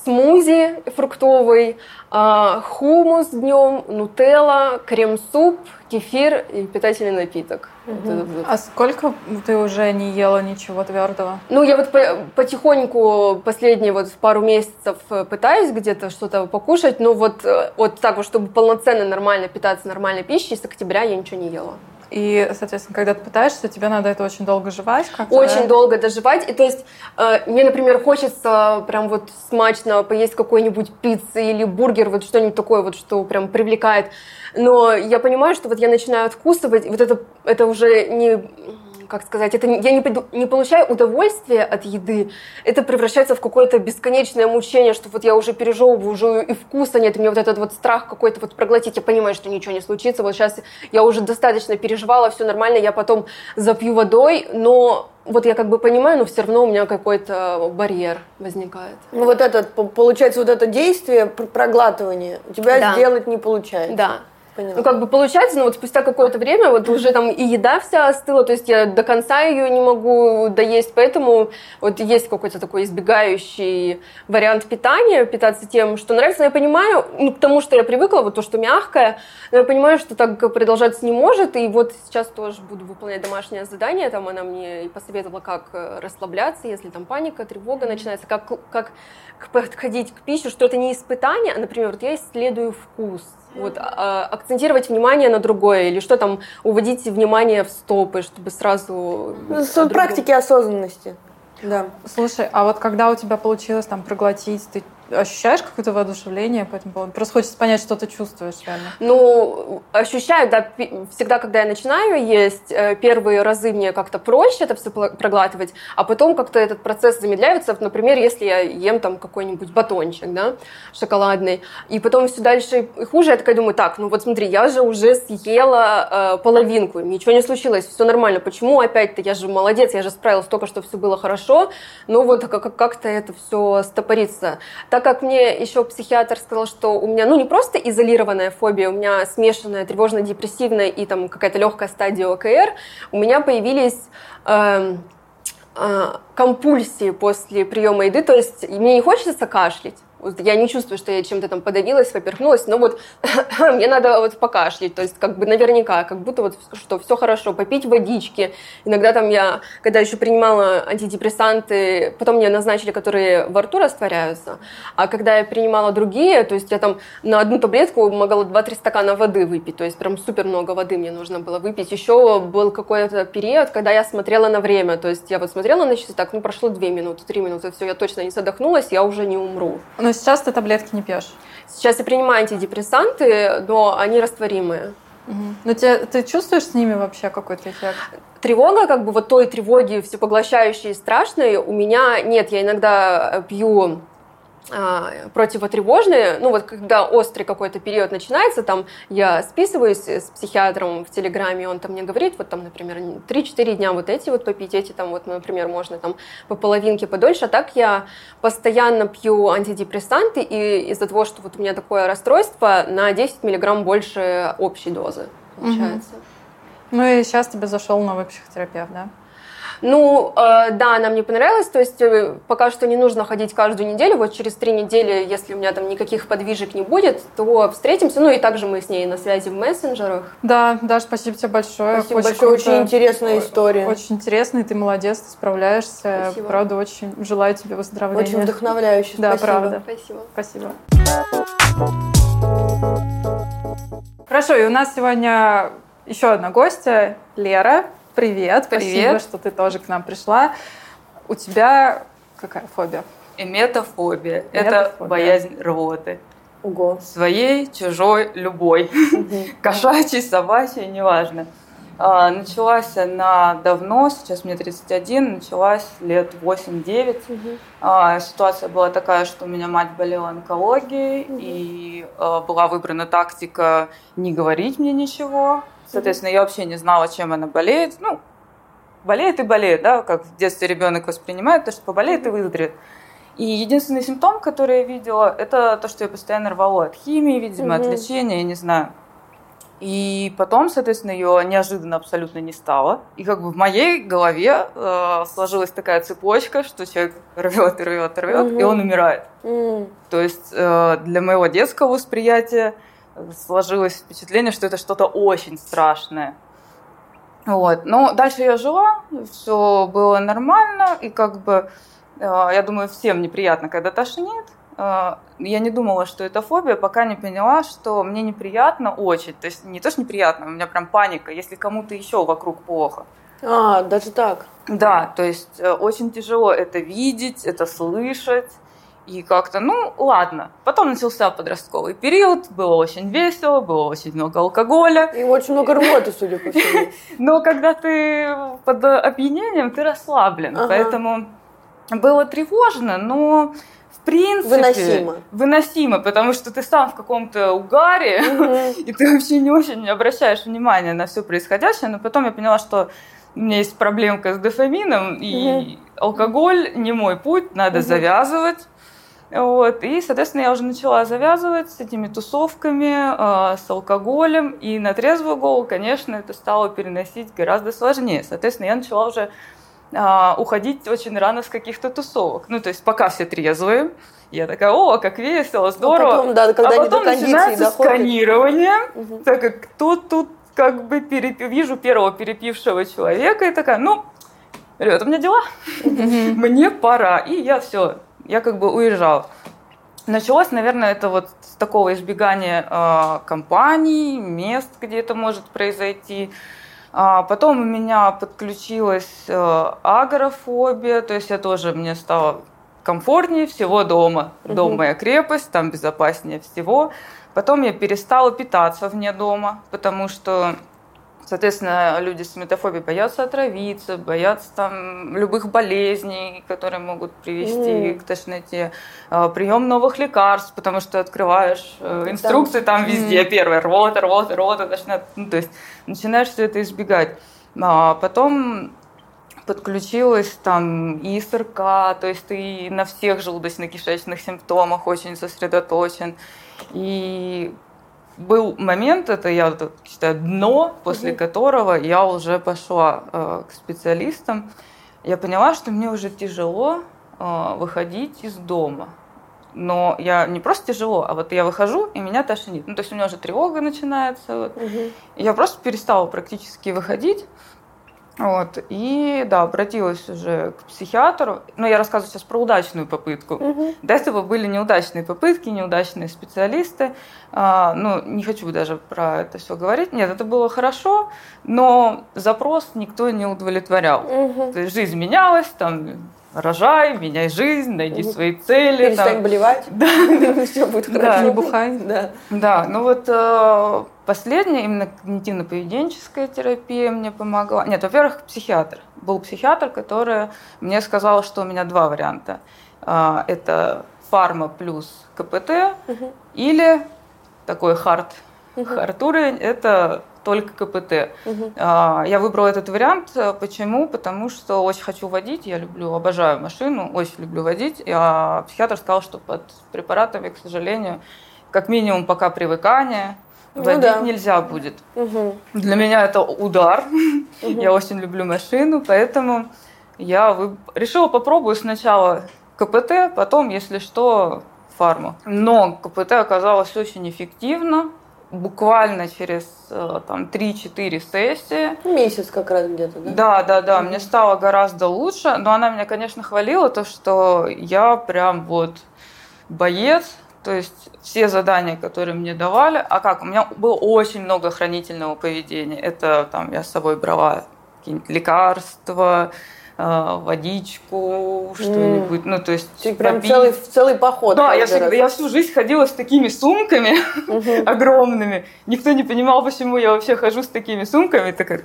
смузи фруктовый, а, хумус днем, нутелла, крем-суп, кефир и питательный напиток. Угу. А сколько ты уже не ела ничего твердого? Ну, я вот потихоньку последние вот пару месяцев пытаюсь где-то что-то покушать, но вот, э, вот так вот, чтобы полноценно нормально питаться нормальной пищей, с октября я ничего не ела. И, соответственно, когда ты пытаешься, тебе надо это очень долго жевать. Очень да? долго доживать. И то есть э, мне, например, хочется прям вот смачно поесть какой-нибудь пиццы или бургер, вот что-нибудь такое вот, что прям привлекает. Но я понимаю, что вот я начинаю откусывать, вот это, это уже не как сказать, это я не, не получаю удовольствия от еды, это превращается в какое-то бесконечное мучение, что вот я уже пережевываю, уже и вкуса нет, и мне вот этот вот страх какой-то вот проглотить, я понимаю, что ничего не случится, вот сейчас я уже достаточно переживала, все нормально, я потом запью водой, но вот я как бы понимаю, но все равно у меня какой-то барьер возникает. Ну вот этот, получается, вот это действие проглатывания у тебя да. сделать не получается. Да. Поняла. Ну, как бы получается, ну, вот спустя какое-то время вот уже там и еда вся остыла, то есть я до конца ее не могу доесть, поэтому вот есть какой-то такой избегающий вариант питания, питаться тем, что нравится. Но я понимаю, ну, к тому, что я привыкла, вот то, что мягкое, но я понимаю, что так продолжаться не может, и вот сейчас тоже буду выполнять домашнее задание, там она мне и посоветовала, как э, расслабляться, если там паника, тревога начинается, как, как подходить к пище, что это не испытание, а, например, вот я исследую вкус, вот, а, акцентировать внимание на другое, или что там, уводить внимание в стопы, чтобы сразу... Ну, практики осознанности. Да. Слушай, а вот когда у тебя получилось там проглотить, ты ощущаешь какое-то воодушевление по этому поводу? Просто хочется понять, что ты чувствуешь реально. Ну, ощущаю, да, всегда, когда я начинаю есть, э, первые разы мне как-то проще это все проглатывать, а потом как-то этот процесс замедляется. Например, если я ем там какой-нибудь батончик, да, шоколадный, и потом все дальше и хуже, я такая думаю, так, ну вот смотри, я же уже съела э, половинку, ничего не случилось, все нормально. Почему опять-то, я же молодец, я же справилась только, что все было хорошо, но вот как-то это все стопорится. Так как мне еще психиатр сказал, что у меня, ну, не просто изолированная фобия, у меня смешанная тревожно-депрессивная и там какая-то легкая стадия ОКР, у меня появились э, э, компульсии после приема еды, то есть мне не хочется кашлять, я не чувствую, что я чем-то там подавилась, поперхнулась, но вот мне надо вот покашлять, то есть как бы наверняка, как будто вот что все хорошо, попить водички. Иногда там я, когда еще принимала антидепрессанты, потом мне назначили, которые во рту растворяются, а когда я принимала другие, то есть я там на одну таблетку могла 2-3 стакана воды выпить, то есть прям супер много воды мне нужно было выпить. Еще был какой-то период, когда я смотрела на время, то есть я вот смотрела на часы, так, ну прошло 2 минуты, 3 минуты, все, я точно не задохнулась, я уже не умру. Но сейчас ты таблетки не пьешь? Сейчас я принимаю антидепрессанты, но они растворимые. Угу. Но те, ты чувствуешь с ними вообще какой-то эффект? Тревога, как бы вот той тревоги всепоглощающей и страшной у меня нет. Я иногда пью а, противотревожные, ну вот когда острый какой-то период начинается, там я списываюсь с психиатром в Телеграме, он там мне говорит, вот там, например, 3-4 дня вот эти вот попить, эти там вот, например, можно там по половинке подольше, а так я постоянно пью антидепрессанты, и из-за того, что вот у меня такое расстройство, на 10 миллиграмм больше общей дозы получается. Угу. Ну и сейчас тебе зашел новый психотерапевт, да? Ну, э, да, она мне понравилась, то есть э, пока что не нужно ходить каждую неделю, вот через три недели, если у меня там никаких подвижек не будет, то встретимся, ну и также мы с ней на связи в мессенджерах. Да, да, спасибо тебе большое. Спасибо очень большое, круто. очень интересная история. Очень интересная, ты молодец, ты справляешься, спасибо. правда, очень желаю тебе выздоровления. Очень вдохновляюще, да, спасибо. правда. Спасибо. Спасибо. Хорошо, и у нас сегодня еще одна гостья, Лера. Привет, Привет. спасибо, что ты тоже к нам пришла. У тебя какая фобия? Эметофобия. Это боязнь рвоты. Ого. Своей, чужой, любой. Кошачий, собачий, неважно. А, началась она давно, сейчас мне 31, началась лет 8-9. Угу. А, ситуация была такая, что у меня мать болела онкологией, угу. и а, была выбрана тактика не говорить мне ничего. Соответственно, я вообще не знала, чем она болеет. Ну, болеет и болеет, да, как в детстве ребенок воспринимает, то, что поболеет и выздоровеет. И единственный симптом, который я видела, это то, что я постоянно рвала от химии, видимо, угу. от лечения, я не знаю. И потом, соответственно, ее неожиданно абсолютно не стало. И как бы в моей голове э, сложилась такая цепочка, что человек рвет, рвет, рвет, угу. и он умирает. Угу. То есть э, для моего детского восприятия сложилось впечатление, что это что-то очень страшное. Вот. Но дальше я жила, все было нормально, и как бы, э, я думаю, всем неприятно, когда тошнит. Э, я не думала, что это фобия, пока не поняла, что мне неприятно очень. То есть не то, что неприятно, у меня прям паника, если кому-то еще вокруг плохо. А, даже так? Да, то есть э, очень тяжело это видеть, это слышать. И как-то, ну, ладно. Потом начался подростковый период, было очень весело, было очень много алкоголя. И очень много работы, судя по всему. Но когда ты под опьянением, ты расслаблен. Ага. Поэтому было тревожно, но в принципе... Выносимо. Выносимо, потому что ты сам в каком-то угаре, угу. и ты вообще не очень обращаешь внимание на все происходящее. Но потом я поняла, что у меня есть проблемка с дофамином, и угу. алкоголь не мой путь, надо угу. завязывать. Вот. И, соответственно, я уже начала завязывать с этими тусовками, э, с алкоголем. И на трезвую голову, конечно, это стало переносить гораздо сложнее. Соответственно, я начала уже а, уходить очень рано с каких-то тусовок. Ну, то есть пока все трезвые, я такая, о, как весело, здорово. А потом, да, когда а потом начинается доходит. сканирование, угу. так как тут, тут как бы переп... вижу первого перепившего человека и такая, ну, ребята, у меня дела, мне пора. И я все, я как бы уезжала. Началось, наверное, это вот с такого избегания э, компаний, мест, где это может произойти. А потом у меня подключилась э, агрофобия, то есть я тоже, мне стало комфортнее всего дома. Дом моя крепость, там безопаснее всего. Потом я перестала питаться вне дома, потому что Соответственно, люди с метафобией боятся отравиться, боятся там любых болезней, которые могут привести mm. к тошноте, а, прием новых лекарств, потому что открываешь э, инструкции там, там везде, mm. первое, рвота, рвота, рвота, тошнота, ну, то есть начинаешь все это избегать. А потом подключилась там и СРК, то есть ты на всех желудочно-кишечных симптомах очень сосредоточен. И был момент, это я считаю дно, после угу. которого я уже пошла э, к специалистам. Я поняла, что мне уже тяжело э, выходить из дома. Но я не просто тяжело, а вот я выхожу, и меня тошнит. Ну, то есть у меня уже тревога начинается. Вот. Угу. я просто перестала практически выходить. Вот. И да, обратилась уже к психиатру. Но я рассказываю сейчас про удачную попытку. Угу. До этого были неудачные попытки, неудачные специалисты. А, ну, не хочу даже про это все говорить. Нет, это было хорошо, но запрос никто не удовлетворял. Угу. То есть жизнь менялась, там рожай, меняй жизнь, найди свои цели. Перестань там. болевать. Да. Все будет хорошо. Не бухай. Да. Да, ну вот э, последняя именно когнитивно-поведенческая терапия мне помогла. Нет, во-первых, психиатр. Был психиатр, который мне сказал, что у меня два варианта. Э, это фарма плюс КПТ угу. или такой хард, угу. хард уровень, это только КПТ. Угу. Я выбрала этот вариант. Почему? Потому что очень хочу водить, я люблю, обожаю машину, очень люблю водить. А психиатр сказал, что под препаратами, к сожалению, как минимум пока привыкание, ну, водить да. нельзя будет. Угу. Для меня это удар. Угу. Я очень люблю машину, поэтому я вы... решила попробую сначала КПТ, потом, если что, фарму. Но КПТ оказалось очень эффективно буквально через э, там 3-4 сессии. Месяц как раз где-то, да? Да, да, да. Mm-hmm. Мне стало гораздо лучше, но она меня, конечно, хвалила, то, что я прям вот боец, то есть все задания, которые мне давали, а как, у меня было очень много хранительного поведения. Это там я с собой брала какие-нибудь лекарства, водичку, что-нибудь. Ну, то есть Ты прям целый, целый поход. Да, я, всегда, я всю жизнь ходила с такими сумками огромными. Никто не понимал, почему я вообще хожу с такими сумками. Так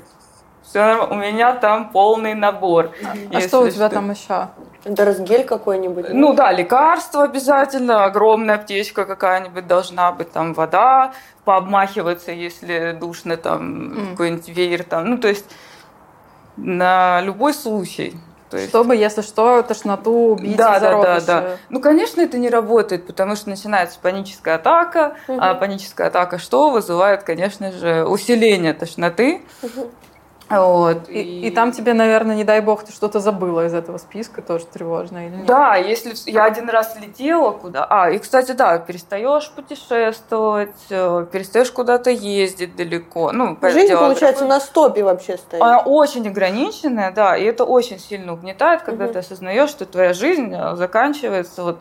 Все, у меня там полный набор. А что у тебя там еще? Доросгель какой-нибудь? Ну да, лекарства обязательно, огромная аптечка какая-нибудь должна быть, там вода, пообмахиваться, если душно, там mm. какой-нибудь веер, там, ну то есть на любой случай. То есть... Чтобы, если что, тошноту убить да, да, да, да. Ну, конечно, это не работает, потому что начинается паническая атака, угу. а паническая атака что вызывает, конечно же, усиление тошноты. Угу. Вот. И, и... и там тебе, наверное, не дай бог, ты что-то забыла из этого списка, тоже тревожно или нет? Да, если я один раз летела куда. А, и, кстати, да, перестаешь путешествовать, э, перестаешь куда-то ездить далеко. Ну, Жизнь, получается, на стопе вообще стоит. Она очень ограниченная, да, и это очень сильно угнетает, когда угу. ты осознаешь, что твоя жизнь э, заканчивается вот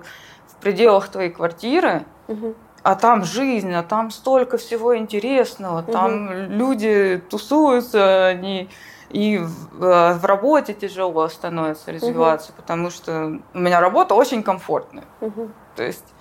в пределах твоей квартиры. Угу а там жизнь, а там столько всего интересного, угу. там люди тусуются, они и в, э, в работе тяжело становится развиваться, угу. потому что у меня работа очень комфортная. Угу. То есть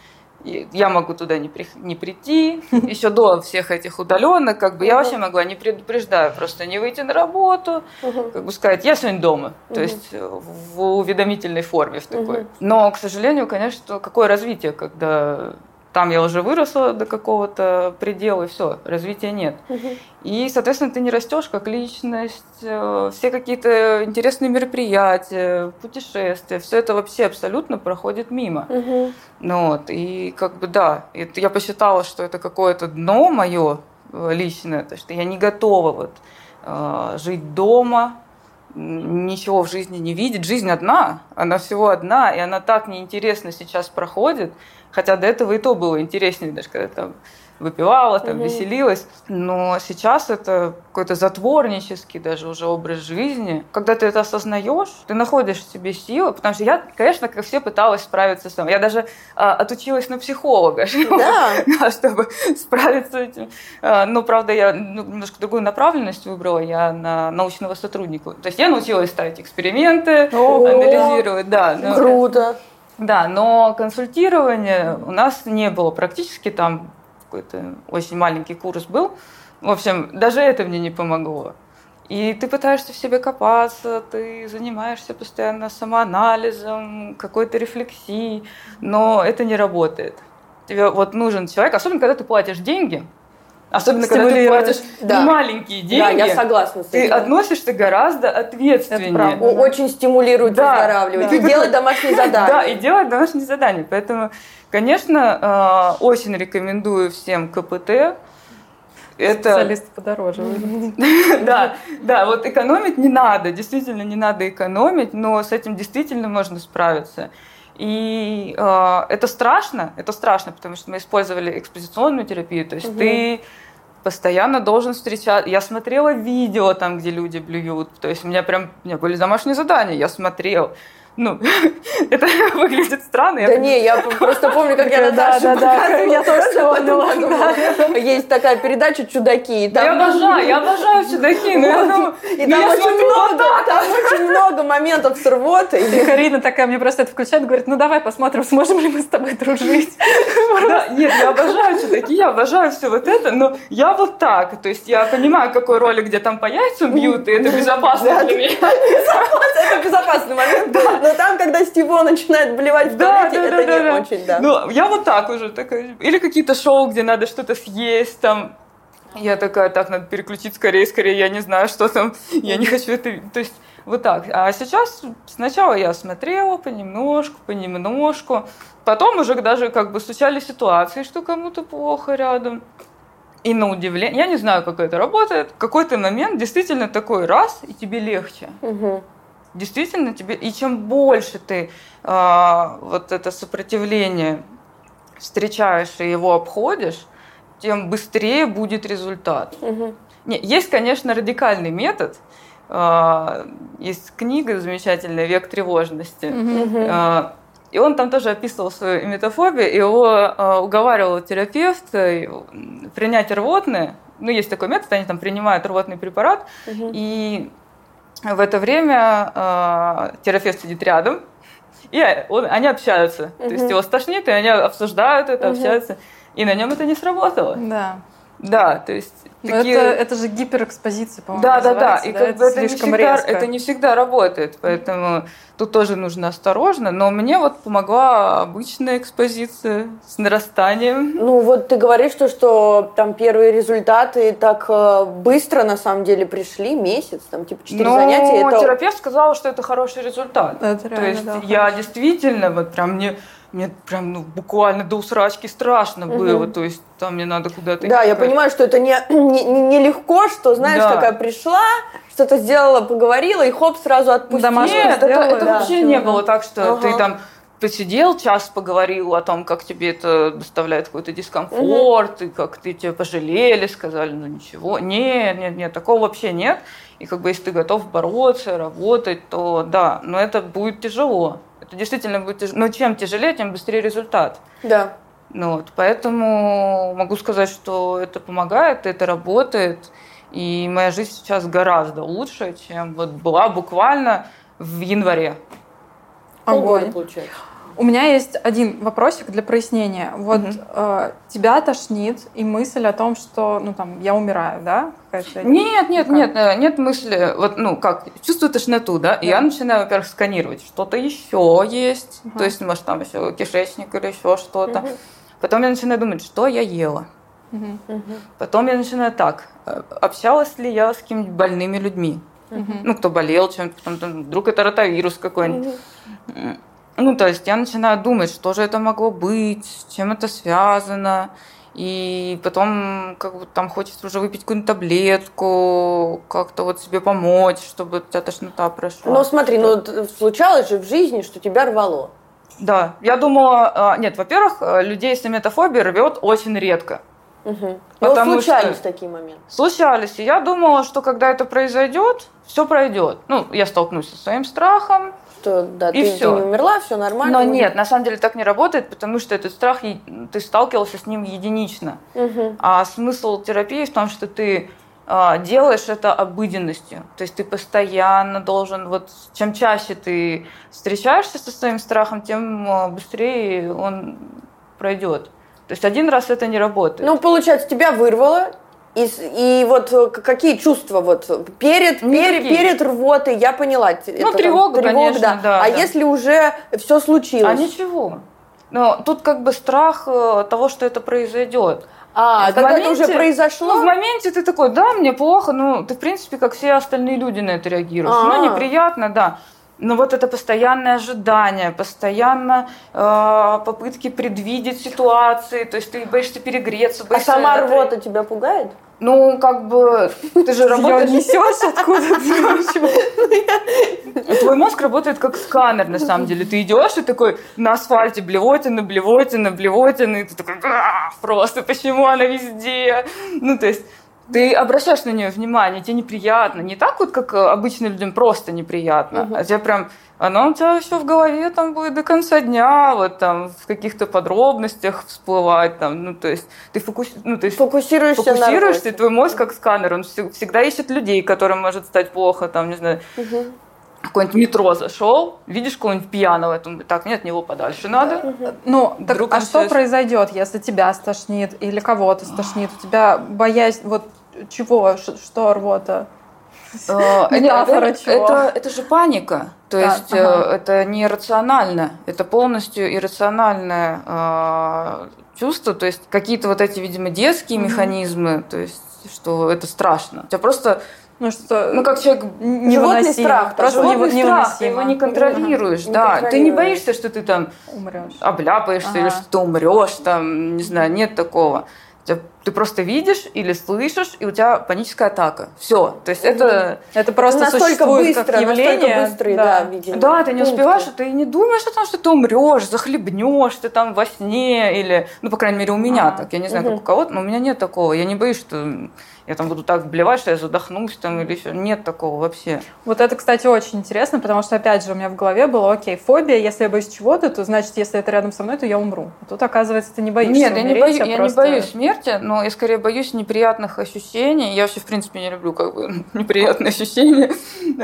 я могу туда не, при, не прийти. Еще до всех этих удаленных, как бы я вообще могла не предупреждаю, просто не выйти на работу, как бы сказать, я сегодня дома. То есть в уведомительной форме в такой. Но, к сожалению, конечно, какое развитие, когда там я уже выросла до какого-то предела, и все, развития нет. Угу. И, соответственно, ты не растешь как личность, э, все какие-то интересные мероприятия, путешествия, все это вообще абсолютно проходит мимо. Угу. Ну, вот, и как бы да, это, я посчитала, что это какое-то дно мое э, личное, то что я не готова вот э, жить дома, ничего в жизни не видеть. Жизнь одна, она всего одна, и она так неинтересно сейчас проходит, Хотя до этого и то было интереснее, даже когда там выпивала, там угу. веселилась. Но сейчас это какой-то затворнический даже уже образ жизни. Когда ты это осознаешь, ты находишь в себе силы, потому что я, конечно, как все пыталась справиться сама. Я даже а, отучилась на психолога, да. чтобы справиться с этим. А, но, правда, я ну, немножко другую направленность выбрала. Я на научного сотрудника. То есть я научилась ставить эксперименты, анализировать. Да, но... Круто. Да, но консультирование у нас не было практически, там какой-то очень маленький курс был. В общем, даже это мне не помогло. И ты пытаешься в себе копаться, ты занимаешься постоянно самоанализом, какой-то рефлексией, но это не работает. Тебе вот нужен человек, особенно когда ты платишь деньги, Особенно, когда ты платишь да. маленькие деньги. Да, я согласна с этим. Ты относишься гораздо ответственнее. Это правда. Очень стимулирует да, выздоравливать. Да. И делать домашние задания. Да, и делать домашние задания. Поэтому, конечно, э, очень рекомендую всем КПТ. Это... Специалисты подороже. Да, да, вот экономить не надо, действительно не надо экономить, но с этим действительно можно справиться. И э, это страшно, это страшно, потому что мы использовали экспозиционную терапию, то есть угу. ты постоянно должен встречать. Я смотрела видео там, где люди блюют, то есть у меня прям у меня были домашние задания, я смотрела ну, это выглядит странно. Да не, я просто помню, как я Наташе да, да, да, я тоже поняла. Есть такая передача «Чудаки». Я обожаю, я обожаю «Чудаки». И там очень много, там очень много моментов с рвотой. И Карина такая мне просто это включает, говорит, ну давай посмотрим, сможем ли мы с тобой дружить. Да, нет, я обожаю «Чудаки», я обожаю все вот это, но я вот так, то есть я понимаю, какой ролик, где там по яйцам бьют, и это безопасно для меня. Это безопасный момент, да. Но там, когда Стиво начинает блевать в туалете, это не очень, да. Ну, я вот так уже. Такая, или какие-то шоу, где надо что-то съесть, там, я такая, так, надо переключить скорее, скорее, я не знаю, что там, я не хочу это... То есть вот так. А сейчас сначала я смотрела понемножку, понемножку, потом уже даже как бы случали ситуации, что кому-то плохо рядом. И на удивление, я не знаю, как это работает, в какой-то момент действительно такой раз, и тебе легче. Угу действительно тебе, и чем больше ты э, вот это сопротивление встречаешь и его обходишь, тем быстрее будет результат. Угу. Не, есть, конечно, радикальный метод. Э, есть книга замечательная «Век тревожности». Угу. Э, и он там тоже описывал свою метафобию, и его э, уговаривал терапевт принять рвотные. Ну, есть такой метод, они там принимают рвотный препарат, угу. и в это время э, терапевт сидит рядом, и он, они общаются. Угу. То есть его стошнит, и они обсуждают это, угу. общаются. И на нем это не сработало. Да. Да, то есть такие... это, это же гиперэкспозиция, по-моему, Да, да, да. И как бы это не, слишком всегда, резко. это не всегда работает, поэтому тут тоже нужно осторожно. Но мне вот помогла обычная экспозиция с нарастанием. Ну вот ты говоришь, что, что там первые результаты так э, быстро на самом деле пришли, месяц, там типа четыре Но занятия. Это... терапевт сказал, что это хороший результат. Это То реально, есть да, я действительно вот прям мне мне прям ну, буквально до усрачки страшно было, то есть там мне надо куда-то Да, я понимаю, что это не, не, не легко, что, знаешь, Да. такая пришла, что-то сделала, поговорила, и хоп, сразу отпустила. Нет, это, сделала, это да, вообще не было так, что Ага. ты там посидел, час поговорил о том, как тебе это доставляет какой-то дискомфорт, и как ты тебя пожалели, сказали, ну ничего. Нет, нет, нет, такого вообще нет. И как бы если ты готов бороться, работать, то да, но это будет тяжело. Это действительно будет тяжело. Но чем тяжелее, тем быстрее результат. Да. Ну, вот, поэтому могу сказать, что это помогает, это работает. И моя жизнь сейчас гораздо лучше, чем вот была буквально в январе. Полгода, Огонь. получается. У меня есть один вопросик для прояснения. Вот Мгм. э, тебя тошнит и мысль о том, что, ну там, я умираю, да? Нет, нет, Как? нет, э, нет мысли, вот, ну, как, чувствую тошноту, да, и Да. я начинаю, во-первых, сканировать, что-то еще есть, Ага. то есть, может, там еще кишечник или еще что-то. Мгм. Потом я начинаю думать, что я ела. Мгм. Потом я начинаю так, э, общалась ли я с какими-нибудь больными людьми? Мгм. Ну, кто болел чем-то, потом, там, вдруг это ротавирус какой-нибудь. М, Ну, то есть я начинаю думать, что же это могло быть, с чем это связано. И потом как бы там хочется уже выпить какую-нибудь таблетку, как-то вот себе помочь, чтобы у тебя тошнота прошла. Ну смотри, ну случалось же в жизни, что тебя рвало. Да, я думала, а, нет, во-первых, э, людей с эметофобией рвет очень редко. Ну, Потому случались что- такие моменты. Случались, и я думала, что когда это произойдет, все пройдет. Ну, я столкнусь со своим страхом, Что, да, И ты, ты всё. не умерла, все нормально. но нет, на самом деле так не работает, потому что этот страх, ты сталкивался с ним единично. Мгм. А смысл терапии в том, что ты а, делаешь это обыденностью. То есть ты постоянно должен, вот чем чаще ты встречаешься со своим страхом, тем а, быстрее он пройдет. То есть один раз это не работает. Ну, получается, тебя вырвало, и, и вот э, какие чувства вот перед, перед, перед рвотой, я поняла. т- это там тревога, конечно, да, А да. если уже все случилось? а ничего. Но тут как бы страх э, того, что это произойдет. А, В когда это моменте- уже произошло? Ну, в моменте ты такой, да, мне плохо, ну, ты, в принципе, как все остальные люди на это реагируешь. А. Ну, неприятно, да. Но вот это постоянное ожидание, постоянно э, попытки предвидеть ситуации, то есть ты боишься перегреться, а боишься... сама это- рвота тебя пугает? Ну, как бы, ты же работаешь... несешь откуда-то. Твой мозг работает как сканер, на самом деле. Ты идешь и такой на асфальте блевотина, блевотина, блевотина, и ты такой, «А, просто почему она везде? Ну, то есть ты обращаешь на нее внимание, тебе неприятно. Не так вот, как э, обычным людям просто неприятно, а тебе прям, оно у тебя еще в голове там будет до конца дня, вот там в каких-то подробностях всплывать, там, ну, то есть ты фокус... ну, то есть Фокусируешься, на фокусируешься, и рвоте. твой мозг как сканер, он всег- всегда ищет людей, которым может стать плохо, там, не знаю, Мгм. какой-нибудь метро зашел, видишь кого-нибудь пьяного, ты думаешь, так, нет, от него подальше надо. Ну, так, Вдруг а он что произойдет, если тебя стошнит или кого-то стошнит? У тебя боязнь, вот чего, что рвота? Э, Метафора это, чего? это, это же паника. То Да, есть э, ага. это не рационально, это полностью иррациональное э, чувство, то есть какие-то вот эти, видимо, детские механизмы, то есть что это страшно. У тебя просто, Ну что, ну как человек н- животный невыносимо. страх, просто животный нево- страх, ты его не контролируешь, Не да. Ты не контролируешь. боишься, что ты там Умрешь. обляпаешься или Ага. что ты умрешь, там, не знаю, нет такого. У тебя- Ты просто видишь или слышишь, и у тебя паническая атака. Все. То есть это... Это просто настолько существует быстро, как явление. настолько быстрый, да, видимо. Да, ты не пункты. успеваешь, ты не думаешь о том, что ты умрешь, захлебнешь, ты там во сне или... Ну, по крайней мере, у меня Ага. так. Я не знаю, как у кого-то, но у меня нет такого. Я не боюсь, что я там буду так блевать, что я задохнусь там или еще. Нет такого вообще. Вот это, кстати, очень интересно, потому что, опять же, у меня в голове было, окей, фобия, если я боюсь чего-то, то значит, если это рядом со мной, то я умру. А тут, оказывается, ты не боишься Нет, я не, умереть, боюсь, а я просто- не боюсь смерти, но я скорее боюсь неприятных ощущений. Я вообще, в принципе, не люблю как бы неприятные ощущения.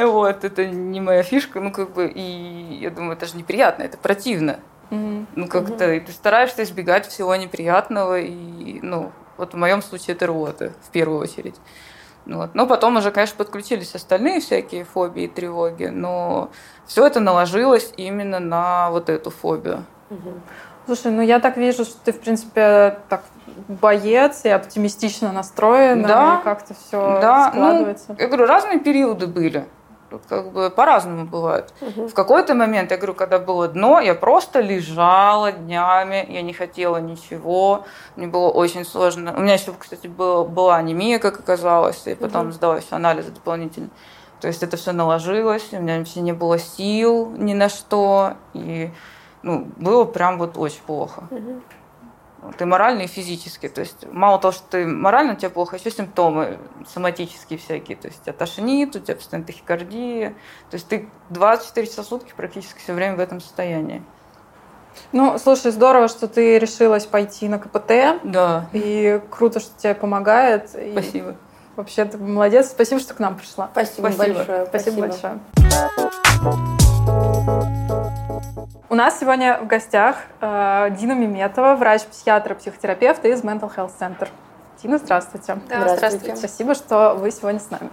Вот, это не моя фишка. Ну, как бы, и я думаю, это же неприятно, это противно. Мгм. Ну, как-то, и ты стараешься избегать всего неприятного, и, ну, Вот в моем случае это рвота, в первую очередь. Вот. Но потом уже, конечно, подключились остальные всякие фобии и тревоги, но все это наложилось именно на вот эту фобию. Слушай, ну я так вижу, что ты, в принципе, так боец и оптимистично настроен, да, и как-то все да. Ну, складывается. Ну, я говорю, разные периоды были. Как бы по-разному бывает. Угу. В какой-то момент, я говорю, когда было дно, я просто лежала днями, я не хотела ничего, мне было очень сложно. У меня еще, кстати, было, была анемия, как оказалось, и потом угу. сдалась анализы дополнительные. То есть это все наложилось, у меня вообще не было сил ни на что, и ну, было прям вот очень плохо. Угу. Ты морально и физически. То есть мало того, что ты морально, у тебя плохо, еще симптомы соматические всякие. То есть тебя тошнит, у тебя постоянно тахикардия. То есть ты 24 часа в сутки практически все время в этом состоянии. Ну, слушай, здорово, что ты решилась пойти на КПТ. Да. И круто, что тебе помогает. Спасибо. И вообще ты молодец. Спасибо, что к нам пришла. Спасибо, Спасибо. большое. Спасибо, Спасибо большое. У нас сегодня в гостях э, Дина Миметова, врач-психиатр, психотерапевт из Mental Health Center. Дина, здравствуйте. Да, здравствуйте. здравствуйте. Спасибо, что вы сегодня с нами.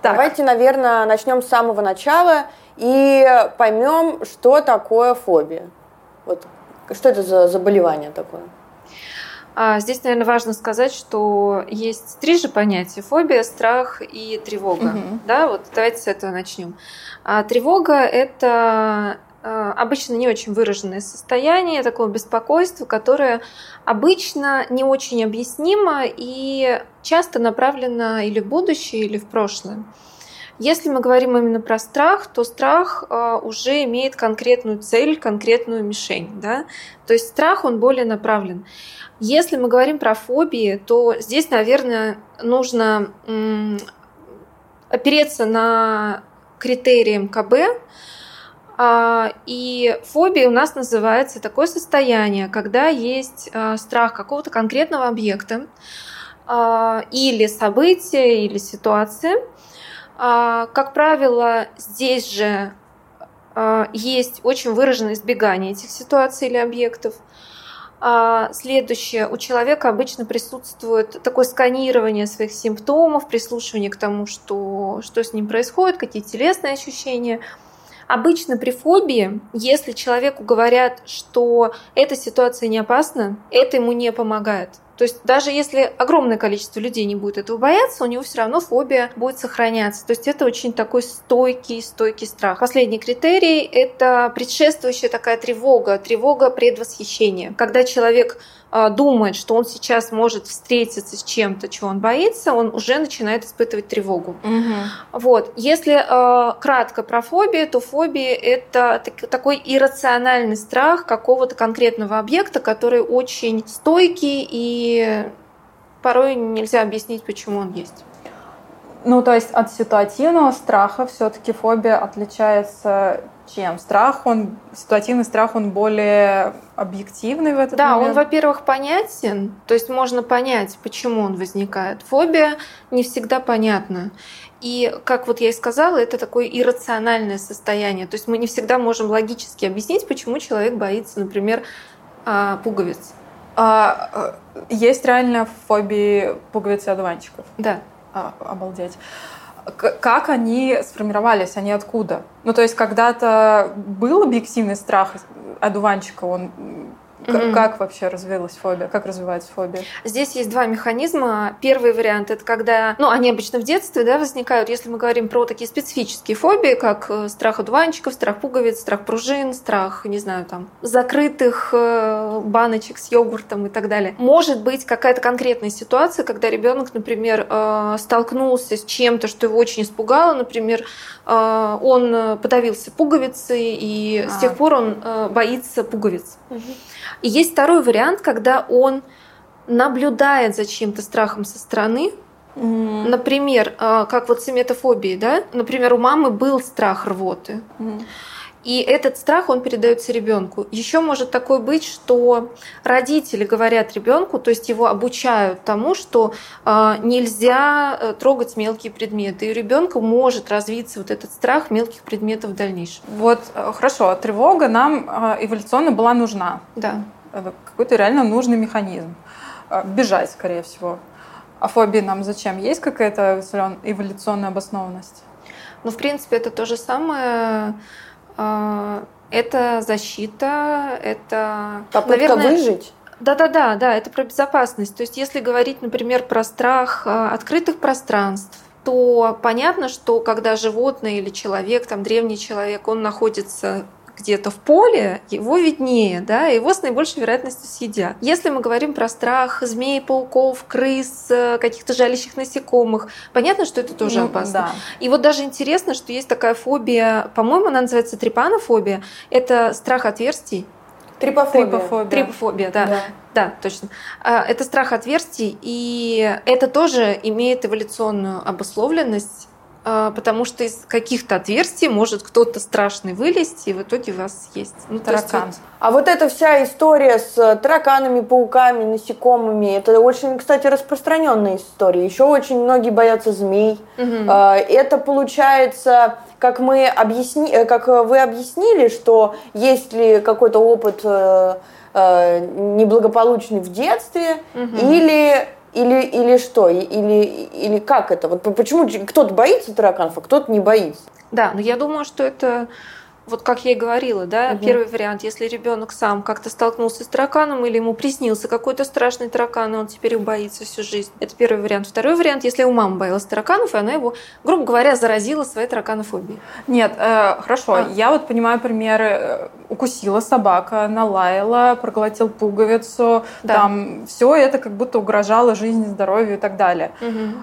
Так. Давайте, наверное, начнем с самого начала и поймем, что такое фобия. Вот, что это за заболевание такое? А здесь, наверное, важно сказать, что есть три же понятия: фобия, страх и тревога. Угу. Да, вот давайте с этого начнем. А тревога это обычно не очень выраженное состояние, такого беспокойства, которое обычно не очень объяснимо и часто направлено или в будущее, или в прошлое. Если мы говорим именно про страх, то страх э, уже имеет конкретную цель, конкретную мишень. Да? То есть страх, он более направлен. Если мы говорим про фобии, то здесь, наверное, нужно опереться на критерии МКБ, и фобия у нас называется такое состояние, когда есть а, страх какого-то конкретного объекта а, или события, или ситуации. Как правило, здесь же есть очень выраженное избегание этих ситуаций или объектов. Следующее, у человека обычно присутствует такое сканирование своих симптомов, прислушивание к тому, что, что с ним происходит, какие телесные ощущения – Обычно при фобии, если человеку говорят, что эта ситуация не опасна, это ему не помогает. То есть даже если огромное количество людей не будет этого бояться, у него все равно фобия будет сохраняться. То есть это очень такой стойкий, стойкий страх. Последний критерий — это предшествующая такая тревога, тревога предвосхищения. Когда человек думает, что он сейчас может встретиться с чем-то, чего он боится, он уже начинает испытывать тревогу. Угу. Вот. Если э, кратко про фобию, то фобия это так, такой иррациональный страх какого-то конкретного объекта, который очень стойкий и порой нельзя объяснить, почему он есть. Ну, то есть от ситуативного страха все-таки фобия отличается чем? Страх, он, ситуативный страх, он более объективный в этот да, момент? Да, он, во-первых, понятен, то есть можно понять, почему он возникает. Фобия не всегда понятна. И, как вот я и сказала, это такое иррациональное состояние. То есть мы не всегда можем логически объяснить, почему человек боится, например, а, пуговиц. А, э, есть реально фобии пуговиц и одуванчиков? Да. А, обалдеть как они сформировались, они откуда? Ну, то есть когда-то был объективный страх одуванчика, он Mm-hmm. Как вообще развилась фобия? Как развивается фобия? Здесь есть два механизма. Первый вариант это когда, ну, они обычно в детстве, да, возникают. Если мы говорим про такие специфические фобии, как э, страх одуванчиков, страх пуговиц, страх пружин, страх, не знаю, там, закрытых э, баночек с йогуртом и так далее. Может быть какая-то конкретная ситуация, когда ребенок, например, э, столкнулся с чем-то, что его очень испугало, например, он подавился пуговицей, и а. с тех пор он боится пуговиц. Угу. И есть второй вариант, когда он наблюдает за чем-то страхом со стороны. Mm. Например, а, как вот с да? Например, у мамы был страх рвоты. Mm. И этот страх, он передается ребенку. Еще может такое быть, что родители говорят ребенку, то есть его обучают тому, что э, нельзя э, трогать мелкие предметы. И у ребенка может развиться вот этот страх мелких предметов в дальнейшем. Вот э, хорошо, тревога нам э, эволюционно была нужна. Да. Какой-то реально нужный механизм. а, бежать, скорее всего. А фобии нам зачем? Есть какая-то эволюционная обоснованность? Ну, в принципе, это то же самое. А, это защита, это... Попытка наверное, выжить? Да-да-да, да, это про безопасность. То есть если говорить, например, про страх а, открытых пространств, то понятно, что когда животное или человек, там древний человек, он находится где-то в поле, его виднее, да, его с наибольшей вероятностью съедят. Если мы говорим про страх змей, пауков, крыс, э, каких-то жалящих насекомых, понятно, что это тоже ну, опасно. Да. И вот даже интересно, что есть такая фобия, по-моему, она называется трепанофобия, это страх отверстий. Трипофобия. Трипофобия, Трипофобия да. да. Да, точно. А, это страх отверстий, и это тоже имеет эволюционную обусловленность потому что из каких-то отверстий может кто-то страшный вылезть, и в итоге вас есть. Ну, таракан. Есть, а вот эта вся история с тараканами, пауками, насекомыми, это очень, кстати, распространенная история. Еще очень многие боятся змей. Угу. Это получается, как мы объясни, э, как вы объяснили, что есть ли какой-то опыт э, э, неблагополучный в детстве, угу. или или, или что? Или, или как это? Вот почему кто-то боится тараканов, а кто-то не боится? Да, но я думаю, что это вот как я и говорила, да, угу. первый вариант, если ребенок сам как-то столкнулся с тараканом или ему приснился какой-то страшный таракан, и он теперь его боится всю жизнь. Это первый вариант. Второй вариант, если у мамы боялась тараканов, и она его, грубо говоря, заразила своей тараканофобией. Нет, э, хорошо. А. Я вот понимаю примеры. Э, укусила собака, налаяла, проглотил пуговицу. Да. Там все это как будто угрожало жизни, здоровью и так далее. Угу.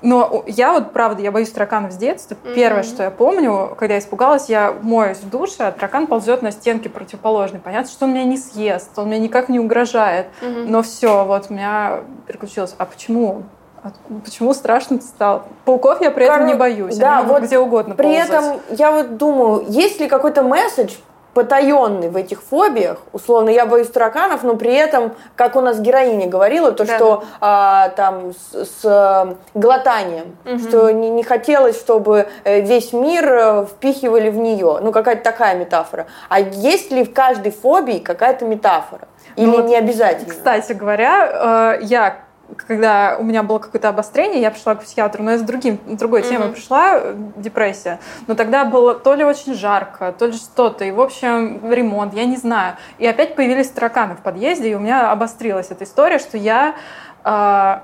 Но я вот, правда, я боюсь тараканов с детства. Mm-hmm. Первое, что я помню, когда я испугалась, я моюсь в душе, а таракан ползет на стенке противоположной. Понятно, что он меня не съест, он мне никак не угрожает. Mm-hmm. Но все, вот у меня переключилось. А почему? А почему страшно стало? Пауков я при этом Кор... не боюсь. Да, вот где угодно При ползать. этом я вот думаю, есть ли какой-то месседж потаенный в этих фобиях. Условно, я боюсь тараканов, но при этом, как у нас героиня говорила, то, да. что а, там с, с э, глотанием, угу. что не, не хотелось, чтобы э, весь мир э, впихивали в нее. Ну, какая-то такая метафора. А есть ли в каждой фобии какая-то метафора? Или ну, не обязательно? Кстати говоря, я когда у меня было какое-то обострение, я пришла к психиатру, но я с другим, другой mm-hmm. темой пришла, депрессия. Но тогда было то ли очень жарко, то ли что-то, и, в общем, ремонт, я не знаю. И опять появились тараканы в подъезде, и у меня обострилась эта история, что я э,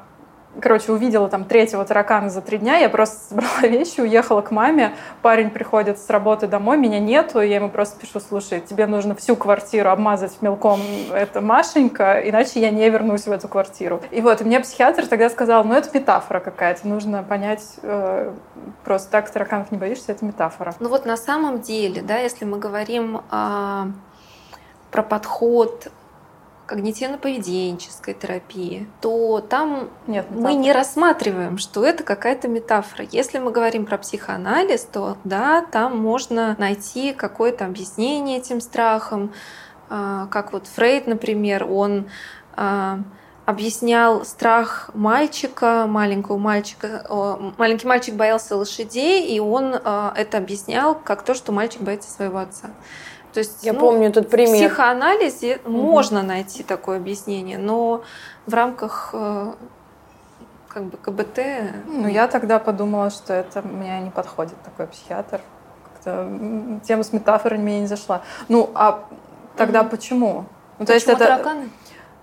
короче, увидела там третьего таракана за три дня, я просто собрала вещи, уехала к маме, парень приходит с работы домой, меня нету, я ему просто пишу, слушай, тебе нужно всю квартиру обмазать мелком, это Машенька, иначе я не вернусь в эту квартиру. И вот, мне психиатр тогда сказал, ну это метафора какая-то, нужно понять, э, просто так тараканов не боишься, это метафора. Ну вот на самом деле, да, если мы говорим э, про подход когнитивно-поведенческой терапии, то там Нет, мы не рассматриваем, что это какая-то метафора. Если мы говорим про психоанализ, то да, там можно найти какое-то объяснение этим страхам. А, как вот Фрейд, например, он а, объяснял страх мальчика, маленького мальчика. Маленький мальчик боялся лошадей, и он а, это объяснял как то, что мальчик боится своего отца. То есть, я ну, помню этот пример. В психоанализе угу. можно найти такое объяснение, но в рамках э, как бы КБТ. Ну, я тогда подумала, что это мне не подходит такой психиатр. Как-то тема с метафорами мне не зашла. Ну, а тогда угу. почему? Ну, то почему есть это тараканы?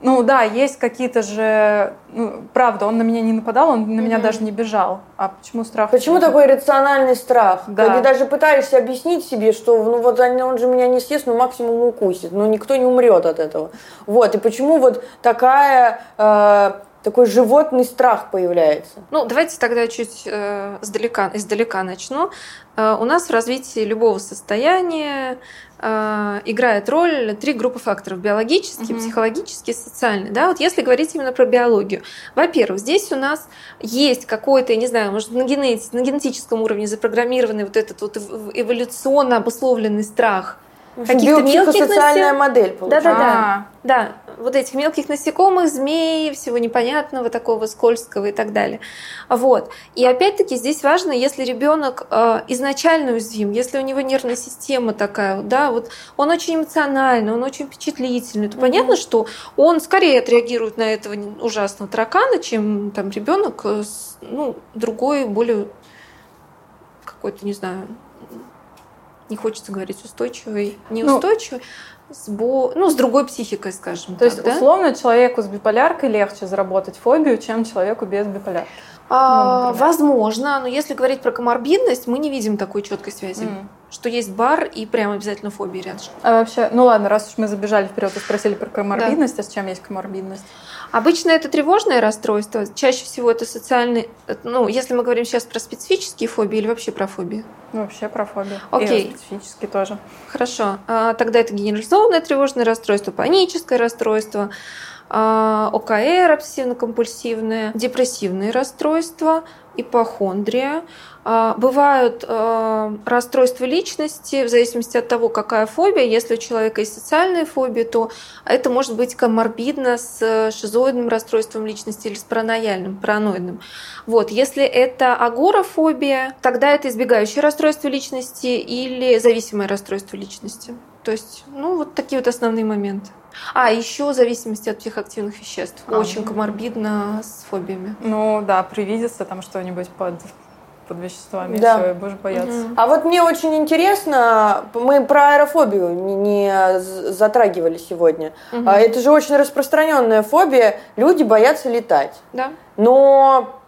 Ну да, есть какие-то же... Ну, правда, он на меня не нападал, он на mm-hmm. меня даже не бежал. А почему страх? Почему такой рациональный страх? Да. Когда даже пытаешься объяснить себе, что ну вот он же меня не съест, но максимум укусит, но никто не умрет от этого. Вот, и почему вот такая... Э, такой животный страх появляется. Ну, давайте тогда чуть э, издалека, издалека начну. Э, у нас в развитии любого состояния играет роль три группы факторов: биологический, угу. психологический, социальный. Да, вот если говорить именно про биологию, во-первых, здесь у нас есть какой-то, я не знаю, может на генетическом уровне запрограммированный вот этот вот эволюционно обусловленный страх каких-то мелких социальная модель получается. Да-да-да. Да, вот этих мелких насекомых, змей, всего непонятного, такого скользкого и так далее. Вот. И опять-таки здесь важно, если ребенок э, изначально уязвим, если у него нервная система такая, да, вот он очень эмоциональный, он очень впечатлительный, то mm-hmm. понятно, что он скорее отреагирует на этого ужасного таракана, чем там ребенок с ну, другой, более какой-то, не знаю, не хочется говорить устойчивый, неустойчивый, ну, с, бо... ну, с другой психикой, скажем. То так, есть, да? условно, человеку с биполяркой легче заработать фобию, чем человеку без биполярки. А, ну, возможно, но если говорить про коморбидность, мы не видим такой четкой связи. Mm. Что есть бар и прям обязательно фобия рядом. А вообще, ну ладно, раз уж мы забежали вперед и спросили про коморбидность, да. а с чем есть коморбидность? Обычно это тревожное расстройство, чаще всего это социальный, ну, если мы говорим сейчас про специфические фобии или вообще про фобии? Вообще про фобию. Окей. И специфические тоже. Хорошо. А, тогда это генерализованное тревожное расстройство, паническое расстройство, а, ОКР, обсессивно-компульсивное, депрессивные расстройства, ипохондрия, бывают а, расстройства личности в зависимости от того, какая фобия. Если у человека есть социальная фобия, то это может быть коморбидно с шизоидным расстройством личности или с паранояльным, параноидным. Вот. Если это агорафобия, тогда это избегающее расстройство личности или зависимое расстройство личности. То есть, ну, вот такие вот основные моменты. А, еще зависимости от психоактивных веществ. А, Очень коморбидно с фобиями. Ну да, привидится там что-нибудь под под веществами, да. все, и будешь бояться. Угу. А вот мне очень интересно, мы про аэрофобию не, не затрагивали сегодня. Угу. Это же очень распространенная фобия, люди боятся летать. Да. Но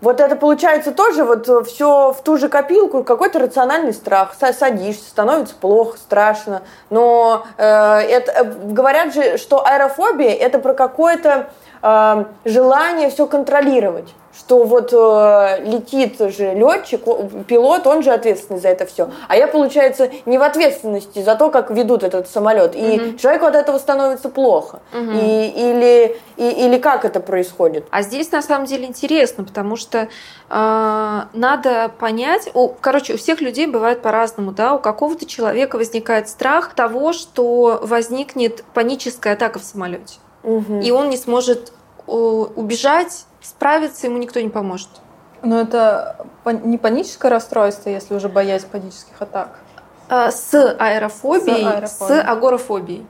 вот это получается тоже вот все в ту же копилку, какой-то рациональный страх. Садишься, становится плохо, страшно. Но э, это, э, говорят же, что аэрофобия это про какое-то э, желание все контролировать что вот э, летит же летчик, пилот, он же ответственный за это все. А я, получается, не в ответственности за то, как ведут этот самолет. И угу. человеку от этого становится плохо. Угу. И, или, и, или как это происходит? А здесь на самом деле интересно, потому что э, надо понять, у, короче, у всех людей бывает по-разному, да, у какого-то человека возникает страх того, что возникнет паническая атака в самолете. Угу. И он не сможет убежать справиться ему никто не поможет. Но это не паническое расстройство, если уже боясь панических атак? А, с аэрофобией, с, аэрофобией. с агорафобией.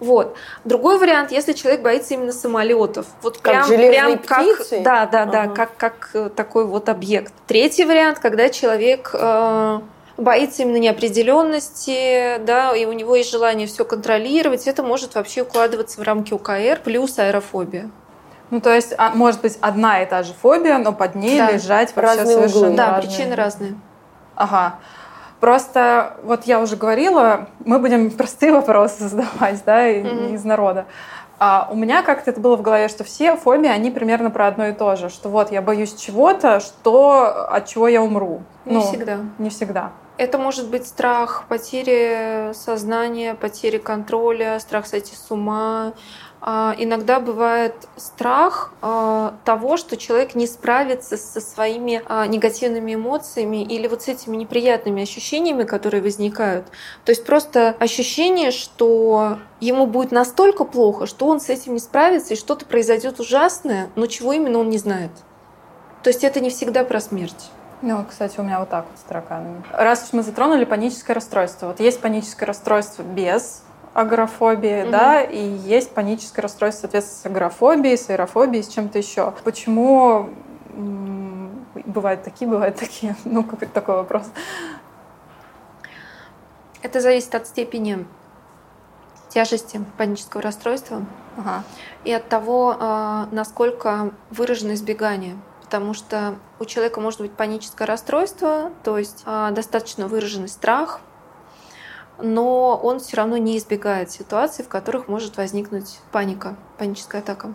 Вот. Другой вариант, если человек боится именно самолетов. Вот как прям, прям как, да, да, да, ага. как, как э, такой вот объект. Третий вариант, когда человек э, боится именно неопределенности, да, и у него есть желание все контролировать, это может вообще укладываться в рамки УКР плюс аэрофобия. Ну, то есть, а, может быть, одна и та же фобия, но под ней да. лежать вообще разные совершенно углы. Да, разные. причины разные. Ага. Просто, вот я уже говорила, мы будем простые вопросы задавать, да, mm-hmm. из народа. А у меня как-то это было в голове, что все фобии, они примерно про одно и то же. Что вот я боюсь чего-то, что, от чего я умру. Не ну, всегда. Не всегда. Это может быть страх потери сознания, потери контроля, страх сойти с ума, иногда бывает страх а, того, что человек не справится со своими а, негативными эмоциями или вот с этими неприятными ощущениями, которые возникают. То есть просто ощущение, что ему будет настолько плохо, что он с этим не справится и что-то произойдет ужасное, но чего именно он не знает. То есть это не всегда про смерть. Ну, кстати, у меня вот так вот с тараканами. Раз уж мы затронули паническое расстройство. Вот есть паническое расстройство без агорафобии, угу. да, и есть паническое расстройство, соответственно, с агорафобией, с аэрофобией, с чем-то еще. Почему бывают такие, бывают такие? Ну, какой-то такой вопрос. Это зависит от степени тяжести панического расстройства ага. и от того, а, насколько выражено избегание. Потому что у человека может быть паническое расстройство, то есть а, достаточно выраженный страх, но он все равно не избегает ситуаций, в которых может возникнуть паника, паническая атака.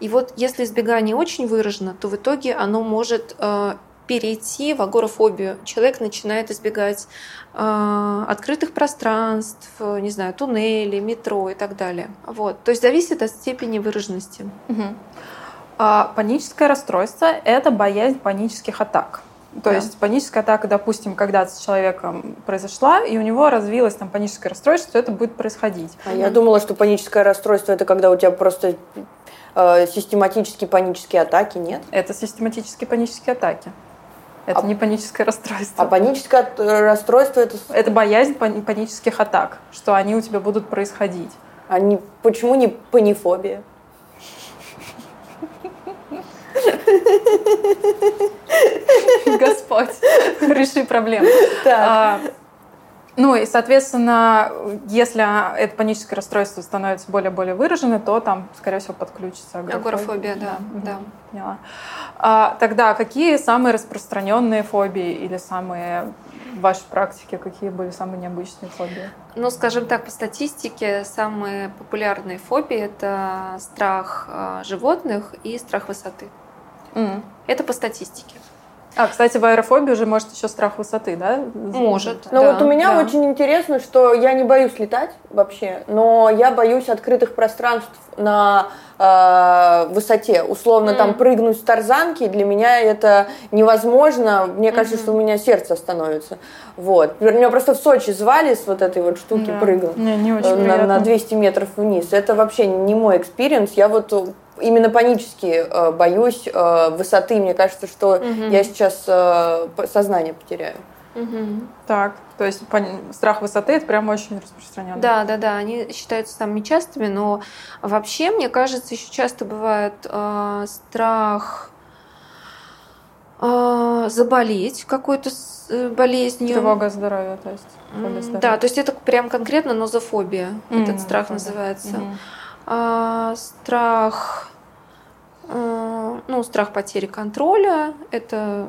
И вот если избегание очень выражено, то в итоге оно может э, перейти в агорафобию. Человек начинает избегать э, открытых пространств, не знаю, туннелей, метро и так далее. Вот. То есть зависит от степени выраженности. Угу. А, паническое расстройство – это боязнь панических атак. То Да. есть паническая атака, допустим, когда с человеком произошла, и у него развилось там паническое расстройство, это будет происходить. А я думала, что паническое расстройство это когда у тебя просто э, систематические панические атаки, нет? Это систематические панические атаки. Это А- не паническое расстройство. А паническое от- расстройство это Это боязнь пани- панических атак, что они у тебя будут происходить. а не- почему не панифобия? Господь, реши проблему. Так. А, Ну и, соответственно, если это паническое расстройство становится более-более выраженным, то там, скорее всего, подключится Агорафобия, да, Мгм, да. Поняла. А, тогда какие самые распространенные фобии или самые в вашей практике, какие были самые необычные фобии? Ну, скажем так, по статистике самые популярные фобии это страх э, животных и страх высоты. М. Это по статистике. А, кстати, в аэрофобии уже может еще страх высоты, да? Может. Ну Да, вот у меня да. очень интересно, что я не боюсь летать вообще, но я боюсь открытых пространств на э, высоте. Условно там Мгм. прыгнуть с тарзанки, для меня это невозможно. Мне кажется, Мгм. что у меня сердце остановится. Вот. Меня просто в Сочи звали с вот этой вот штуки Да. прыгнуть. Не, не очень э, на, приятно. на 200 метров вниз. Это вообще не мой experience. Я вот э, именно панически э, боюсь э, высоты. Мне кажется, что Мгм. я сейчас э, сознание потеряю. Мгм. Так, то есть пон- страх высоты это прям очень распространенно. Да, да, да, они считаются самыми частыми, но вообще, мне кажется, еще часто бывает э, страх э, заболеть какой-то э, болезнью. Тревога здоровья, то есть. М, здоровья. Да, то есть это прям конкретно нозофобия. М, Этот страх называется. Мгм. А, страх, э, ну, страх потери контроля. Это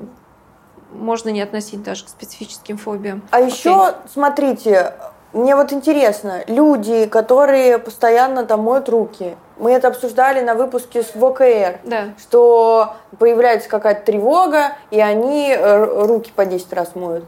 можно не относить даже к специфическим фобиям. А еще, смотрите, мне вот интересно, люди, которые постоянно там моют руки, мы это обсуждали на выпуске с ВКР, Да. что появляется какая-то тревога, и они э, руки по 10 раз моют.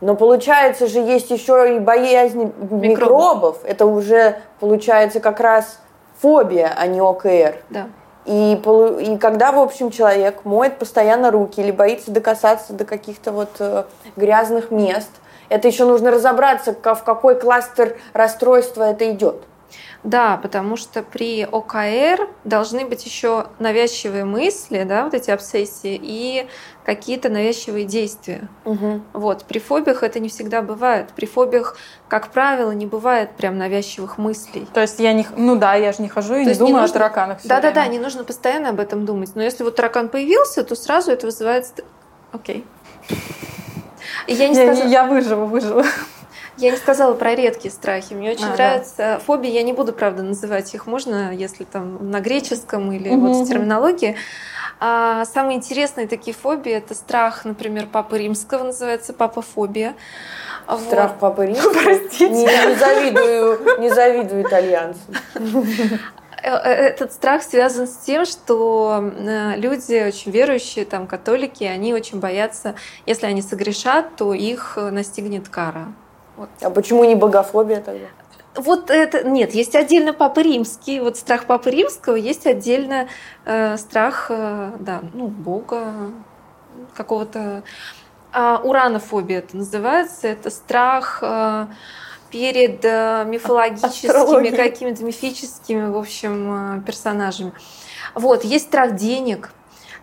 Но получается же есть еще и боязнь микробов. Это уже получается как раз фобия, а не ОКР. Да. И, и когда, в общем, человек моет постоянно руки или боится докасаться до каких-то вот э, грязных мест, это еще нужно разобраться, в какой кластер расстройства это идет. Да, потому что при ОКР должны быть еще навязчивые мысли, да, вот эти обсессии, и какие-то навязчивые действия. Вот. При фобиях это не всегда бывает. При фобиях, как правило, не бывает прям навязчивых мыслей. То есть я не... Ну да, я же не хожу и То не есть не думаю нужно- о тараканах всё Да-да-да, время. не нужно постоянно об этом думать. Но если вот таракан появился, то сразу это вызывает... Окей. И я не, не, сказала, я выживу, выживу. Я не сказала про редкие страхи. Мне очень А, да. нравятся фобии. Я не буду, правда, называть их. Можно, если там на греческом или Мгм, вот в терминологии. А самые интересные такие фобии это страх, например, папы римского называется папофобия. Вот. Страх папы Римского. Простите. Не, не завидую, не завидую итальянцам. Э, э, Этот страх связан с тем, что э, люди очень верующие, там, католики, они очень боятся, если они согрешат, то их настигнет кара. Вот. А почему не богофобия тогда? Вот это нет, есть отдельно Папы Римский, вот страх Папы Римского, есть отдельно э, страх, э, да, ну Бога какого-то. А, уранофобия это называется, это страх э, перед э, мифологическими Астрология. какими-то мифическими, в общем, э, персонажами. Вот есть страх денег,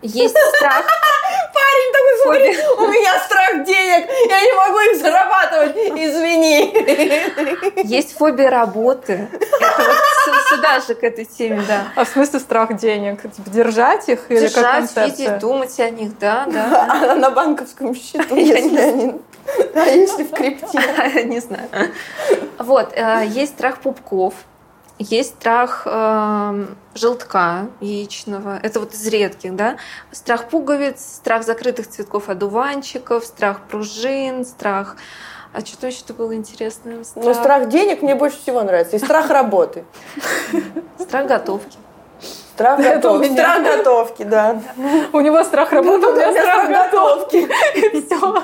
есть страх. Парень такой, смотри, Фобия. у меня страх денег, я не могу их зарабатывать, извини. Есть фобия работы. Это вот сюда же к этой теме, да. А в смысле страх денег? Типа держать их или как Держать, концепция? видеть, думать о них, да, да. А на банковском счету, если они... А если в крипте? Не знаю. Вот, э, есть страх пупков, есть страх эм, желтка яичного. Это вот из редких, да. Страх пуговиц, страх закрытых цветков одуванчиков, страх пружин, страх... А что-то еще было интересное. Ну, страх денег мне больше всего нравится. И страх работы. страх готовки. Страх готовки. Страх готовки, да. У него страх работы, у меня страх готовки. Все.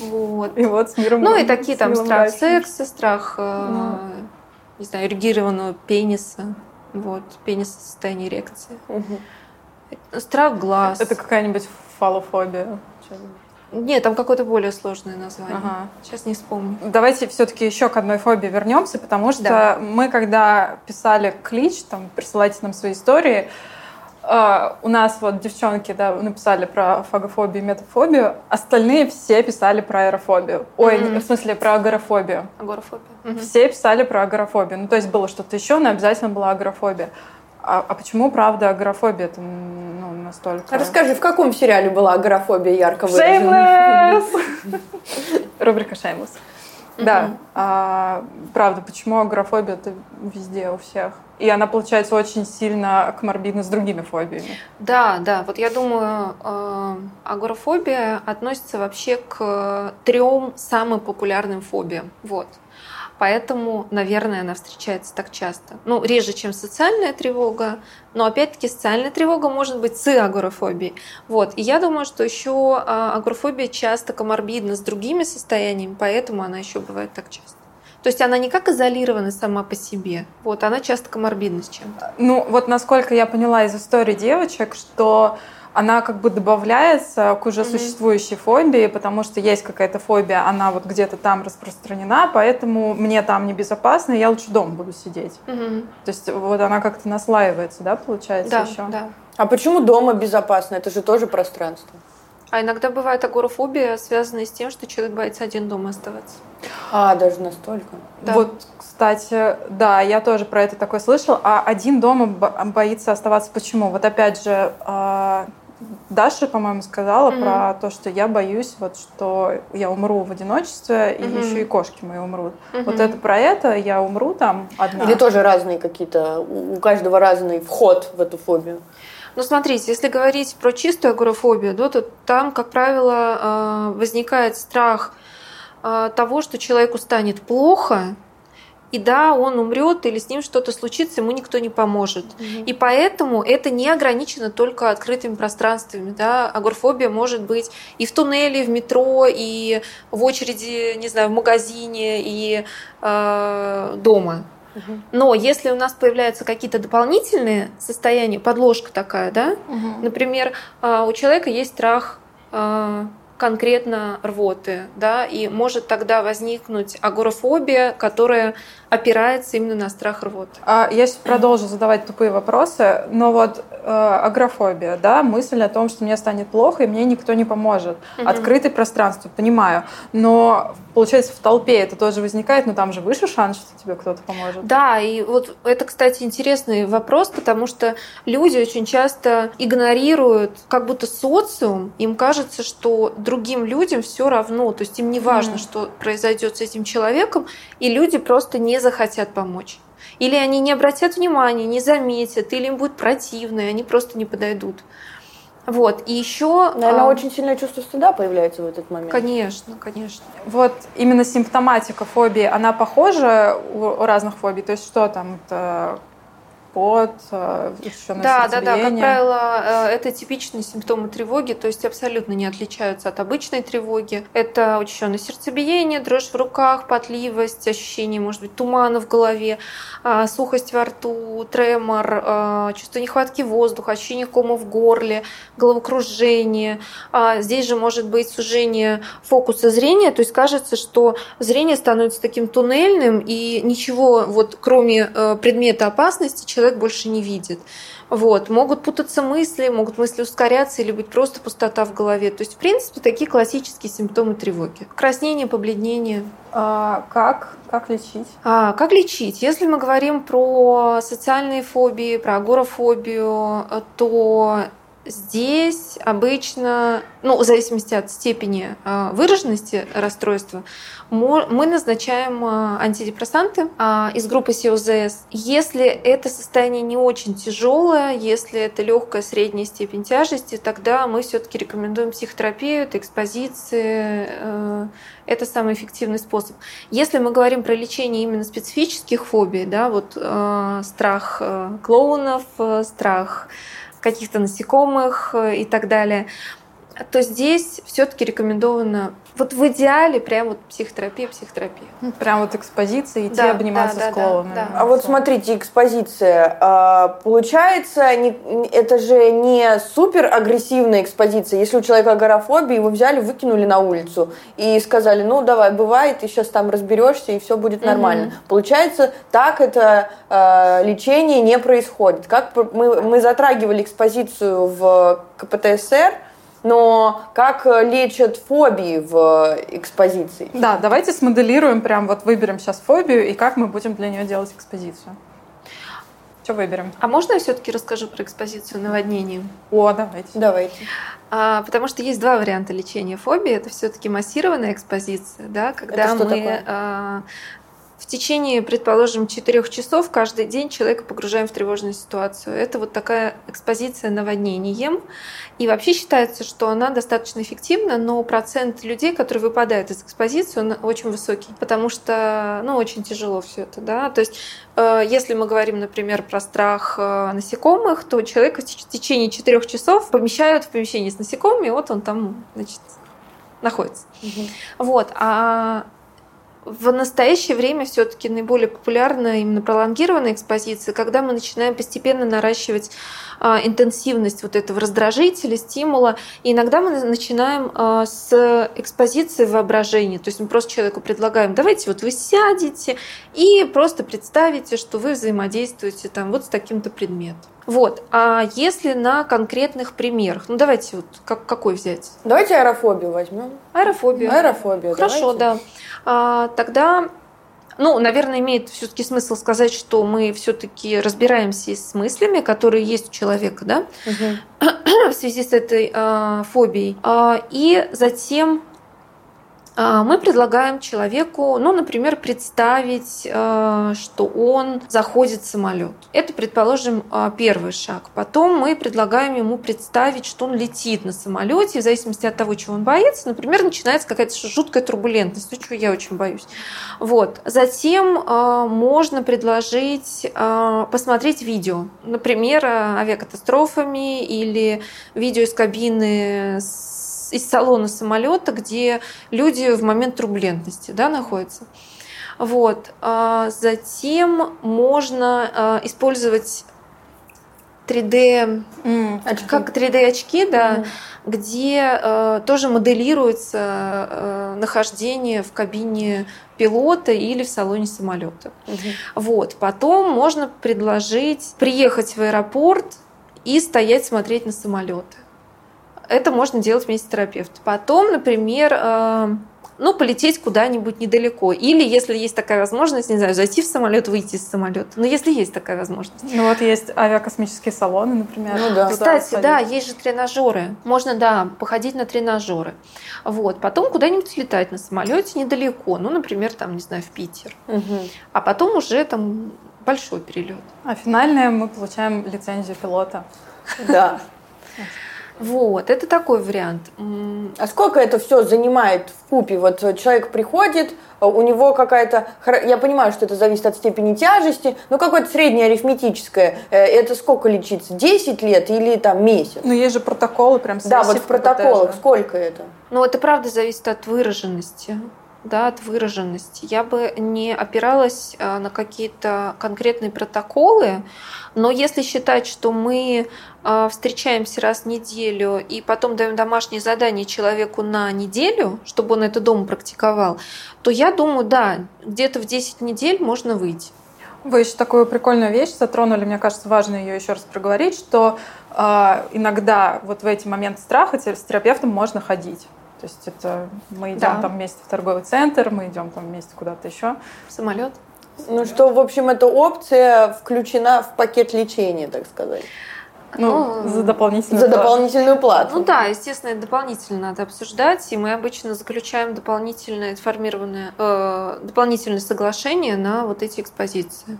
Вот. И вот с миром. Ну и такие там страх секса, страх, э, Ну. Не знаю, эрегированного пениса. Вот, пенис в состоянии эрекции. Страх глаз. Это какая-нибудь фалофобия. Нет, там какое-то более сложное название. Ага. Сейчас не вспомню. Давайте все-таки еще к одной фобии вернемся, потому что да. мы, когда писали клич, там, присылайте нам свои истории, Uh, у нас вот девчонки да, написали про фагофобию и метафобию, остальные все писали про аэрофобию. Ой, mm-hmm. в смысле про агорафобию. Агорафобию. Mm-hmm. Все писали про агорафобию. Ну, то есть было что-то еще, но обязательно была агорафобия. А, а почему, правда, агорафобия это ну, настолько... Расскажи, в каком сериале была агорафобия ярко выражена? Рубрика «Шеймлесс». Да, а, правда, почему агорафобия это везде у всех? И она, получается, очень сильно коморбидна с другими фобиями. Да, да. Вот я думаю, э, агорафобия относится вообще к трем самым популярным фобиям. Вот. Поэтому, наверное, она встречается так часто. Ну, реже, чем социальная тревога, но опять-таки социальная тревога может быть с агорафобией. Вот. И я думаю, что еще а, агорафобия часто коморбидна с другими состояниями, поэтому она еще бывает так часто. То есть она не как изолирована сама по себе, вот, она часто коморбидна с чем-то. Ну, вот насколько я поняла из истории девочек, что она как бы добавляется к уже mm-hmm. существующей фобии, потому что есть какая-то фобия, она вот где-то там распространена, поэтому мне там небезопасно, и я лучше дома буду сидеть. Mm-hmm. То есть вот она как-то наслаивается, да, получается да, еще? Да. А почему дома безопасно? Это же тоже пространство. А иногда бывает агорафобия, связанная с тем, что человек боится один дома оставаться. А, даже настолько? Да. Вот, кстати, да, я тоже про это такое слышал. А один дома боится оставаться почему? Вот опять же, а, Даша, по-моему, сказала mm-hmm. про то, что я боюсь, вот, что я умру в одиночестве, mm-hmm. и еще и кошки мои умрут. Mm-hmm. Вот это про это, я умру там одна. Или тоже разные какие-то, у каждого разный вход в эту фобию. Ну, смотрите, если говорить про чистую агорафобию, да, то там, как правило, э, возникает страх э, того, что человеку станет плохо, и да, он умрет или с ним что-то случится, ему никто не поможет. Угу. И поэтому это не ограничено только открытыми пространствами. Да? Агорфобия может быть и в туннеле, и в метро, и в очереди, не знаю, в магазине, и э, дома. Но если у нас появляются какие-то дополнительные состояния, подложка такая, да, угу. например, э, у человека есть страх э, конкретно рвоты, да, и может тогда возникнуть агорафобия, которая опирается именно на страх рвоты. А я сейчас продолжу задавать тупые вопросы, но вот э, агрофобия, да, мысль о том, что мне станет плохо и мне никто не поможет. Угу. Открытое пространство, понимаю, но получается в толпе это тоже возникает, но там же выше шанс, что тебе кто-то поможет. Да, и вот это, кстати, интересный вопрос, потому что люди очень часто игнорируют как будто социум, им кажется, что другим людям все равно, то есть им не важно, mm. что произойдет с этим человеком, и люди просто не захотят помочь. Или они не обратят внимания, не заметят, или им будет противно, и они просто не подойдут. Вот, и еще... Наверное, а... очень сильное чувство стыда появляется в этот момент. Конечно, конечно. Вот именно симптоматика фобии, она похожа у разных фобий? То есть что там, это пот, учащенное Да, да, да. Как правило, э, это типичные симптомы тревоги, то есть абсолютно не отличаются от обычной тревоги. Это учащенное сердцебиение, дрожь в руках, потливость, ощущение, может быть, тумана в голове, а, сухость во рту, тремор, чувство нехватки воздуха, ощущение кома в горле, головокружение. А, здесь же может быть сужение фокуса зрения, то есть кажется, что зрение становится таким туннельным, и ничего, вот кроме э, предмета опасности, человек человек больше не видит. Вот. Могут путаться мысли, могут мысли ускоряться или быть просто пустота в голове. То есть, в принципе, такие классические симптомы тревоги. Краснение, побледнение. А, как? Как лечить? А, как лечить? Если мы говорим про социальные фобии, про агорафобию, то Здесь обычно, ну, в зависимости от степени а, выраженности расстройства, мы назначаем а, антидепрессанты а, из группы СИОЗС. Если это состояние не очень тяжелое, если это легкая средняя степень тяжести, тогда мы все-таки рекомендуем психотерапию, это экспозиции, э, это самый эффективный способ. Если мы говорим про лечение именно специфических фобий, да, вот э, страх э, клоунов, страх каких-то насекомых э, и так далее, то здесь все-таки рекомендовано вот в идеале прям вот психотерапия, психотерапия. Ну, Прям вот экспозиция, идти Да, обниматься да, с да, клоуном. да, А вот смотрите, экспозиция. А, Получается, не- это же не супер агрессивная экспозиция. Если у человека агорафобия, его взяли, выкинули на улицу и сказали, ну давай, бывает, ты сейчас там разберешься и все будет нормально. Получается, так это э, лечение не происходит. Как мы, мы затрагивали экспозицию в КПТСР, но как э, лечат фобии в э, экспозиции? Да, давайте смоделируем, прям вот выберем сейчас фобию и как мы будем для нее делать экспозицию. Что выберем? А можно я все-таки расскажу про экспозицию наводнений? О, давайте. Давайте. А, потому что есть два варианта лечения фобии. Это все-таки массированная экспозиция, да, когда что мы такое? а, в течение, предположим, четырех часов каждый день человека погружаем в тревожную ситуацию. Это вот такая экспозиция наводнением. И вообще считается, что она достаточно эффективна, но процент людей, которые выпадают из экспозиции, он очень высокий, потому что, ну, очень тяжело все это, да. То есть, э, если мы говорим, например, про страх э, насекомых, то человека в теч- в течение четырех часов помещают в помещение с насекомыми, и вот он там, значит, находится. Вот. А в настоящее время все-таки наиболее популярна именно пролонгированная экспозиция, когда мы начинаем постепенно наращивать а, интенсивность вот этого раздражителя, стимула. И иногда мы начинаем а, с экспозиции воображения. То есть мы просто человеку предлагаем, давайте вот вы сядете и просто представите, что вы взаимодействуете там вот с таким-то предметом. Вот. А если на конкретных примерах, ну давайте вот как, какой взять? Давайте аэрофобию возьмем. Аэрофобию. Аэрофобию. Хорошо, давайте. да. А, тогда, ну, наверное, имеет все-таки смысл сказать, что мы все-таки разбираемся с мыслями, которые есть у человека, да, Мгм. в связи с этой а, фобией. А, и затем мы предлагаем человеку, ну, например, представить, а, что он заходит в самолет. Это, предположим, а, первый шаг. Потом мы предлагаем ему представить, что он летит на самолете, в зависимости от того, чего он боится, например, начинается какая-то жуткая турбулентность, то, чего я очень боюсь. Вот. Затем а, можно предложить а, посмотреть видео, например, а, авиакатастрофами или видео из кабины с- из салона самолета, где люди в момент турбулентности да, находятся. Вот. А Затем можно а, использовать 3D, М, как 3D очки, да, где э, тоже моделируется э, нахождение в кабине пилота или в салоне самолета. Мгм. Вот. Потом можно предложить приехать в аэропорт и стоять смотреть на самолеты. Это можно делать вместе с терапевтом. Потом, например, э, ну, полететь куда-нибудь недалеко. Или, если есть такая возможность, не знаю, зайти в самолет, выйти из самолета. Но если есть такая возможность. Ну вот есть авиакосмические салоны, например. Ну да. Кстати, сходить. да, есть же тренажеры. Можно, да, походить на тренажеры. Вот. Потом куда-нибудь слетать на самолете недалеко. Ну, например, там, не знаю, в Питер. Мгм. А потом уже там большой перелет. А финальное мы получаем лицензию пилота. Да. Вот, это такой вариант. А сколько это все занимает в купе? Вот э, человек приходит, э, у него какая-то... Я понимаю, что это зависит от степени тяжести, но какое-то среднее арифметическое. Э, Это сколько лечится? 10 лет или там месяц? Но есть же протоколы прям Да, вот в протоколах сколько это? Ну, это правда зависит от выраженности. Да, от выраженности. Я бы не опиралась э, на какие-то конкретные протоколы, но если считать, что мы э, встречаемся раз в неделю и потом даем домашнее задание человеку на неделю, чтобы он это дома практиковал, то я думаю, да, где-то в 10 недель можно выйти. Вы еще такую прикольную вещь затронули, мне кажется, важно ее еще раз проговорить, что э, иногда вот в эти моменты страха с терапевтом можно ходить. То есть это мы идем Да. там вместе в торговый центр, мы идем там вместе куда-то еще. Самолет. Ну что, в общем, эта опция включена в пакет лечения, так сказать. Ну, Ну, за дополнительную За плату. дополнительную плату. Ну да, естественно, это дополнительно надо обсуждать, и мы обычно заключаем дополнительное информированное, э, дополнительное соглашение на вот эти экспозиции.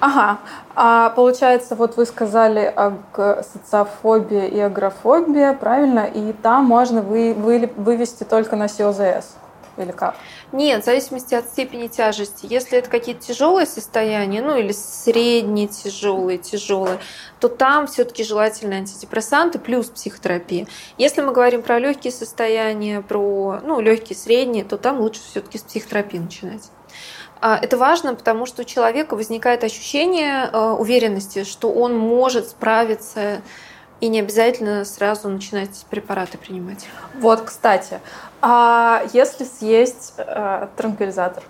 Ага. А получается, вот вы сказали аг- социофобия и агрофобия, правильно? И там можно вы, вы- вывести только на СИОЗС. Или как? Нет, в зависимости от степени тяжести. Если это какие-то тяжелые состояния, ну или средние тяжелые, тяжелые, то там все-таки желательно антидепрессанты плюс психотерапия. Если мы говорим про легкие состояния, про ну, легкие, средние, то там лучше все-таки с психотерапии начинать. А, это важно, потому что у человека возникает ощущение э, уверенности, что он может справиться и не обязательно сразу начинать препараты принимать. Вот, кстати, а если съесть э, транквилизатор?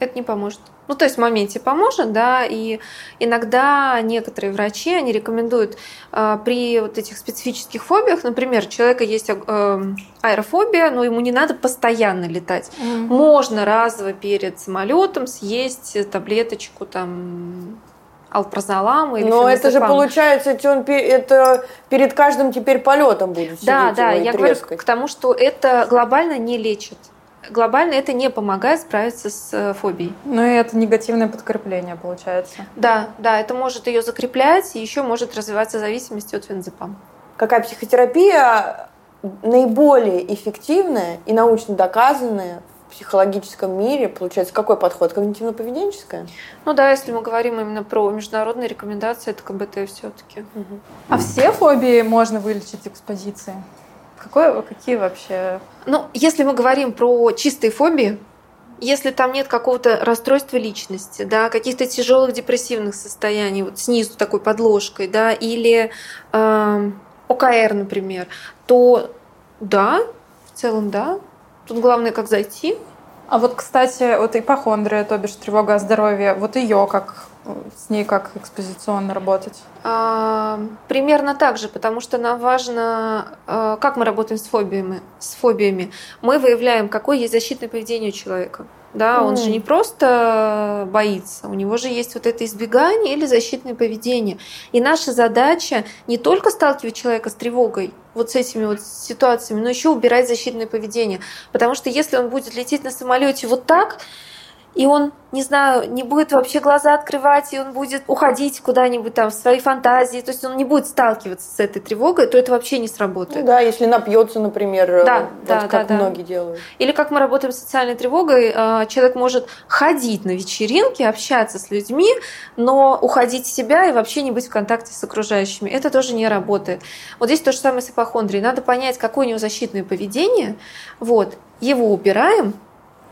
Это не поможет. Ну, то есть в моменте поможет, да, и иногда некоторые врачи, они рекомендуют э, при вот этих специфических фобиях, например, у человека есть э, аэрофобия, но ему не надо постоянно летать. Mm-hmm. Можно разово перед самолетом съесть таблеточку там алпрозолам или Но это же получается, это, он, это перед каждым теперь полетом будет Да, да, я говорю к тому, что это глобально не лечит. Глобально это не помогает справиться с э, фобией. Ну и это негативное подкрепление получается. Да, да, это может ее закреплять и еще может развиваться зависимость от феназепама. Какая психотерапия наиболее эффективная и научно доказанная психологическом мире, получается, какой подход? Когнитивно-поведенческая? Ну да, если мы говорим именно про международные рекомендации, это КБТ все-таки. Угу. А все фобии можно вылечить экспозицией? Какое, какие вообще? Ну, если мы говорим про чистые фобии, если там нет какого-то расстройства личности, да, каких-то тяжелых депрессивных состояний, вот снизу такой подложкой, да, или э, ОКР, например, то да, в целом да, Тут главное, как зайти. А вот, кстати, вот ипохондрия, то бишь тревога о здоровье, вот ее как с ней как экспозиционно работать? А, примерно так же, потому что нам важно, а, как мы работаем с фобиями. С фобиями. Мы выявляем, какое есть защитное поведение у человека. Да, mm. он же не просто боится, у него же есть вот это избегание или защитное поведение. И наша задача не только сталкивать человека с тревогой, вот с этими вот ситуациями, но еще убирать защитное поведение. Потому что если он будет лететь на самолете вот так, и он, не знаю, не будет вообще глаза открывать, и он будет уходить куда-нибудь там в свои фантазии, то есть он не будет сталкиваться с этой тревогой, то это вообще не сработает. Ну, да, если напьется, например, да, вот да, как да, многие да. делают. Или как мы работаем с социальной тревогой, э, человек может ходить на вечеринки, общаться с людьми, но уходить в себя и вообще не быть в контакте с окружающими. Это тоже не работает. Вот здесь то же самое с ипохондрией. Надо понять, какое у него защитное поведение, вот, его убираем,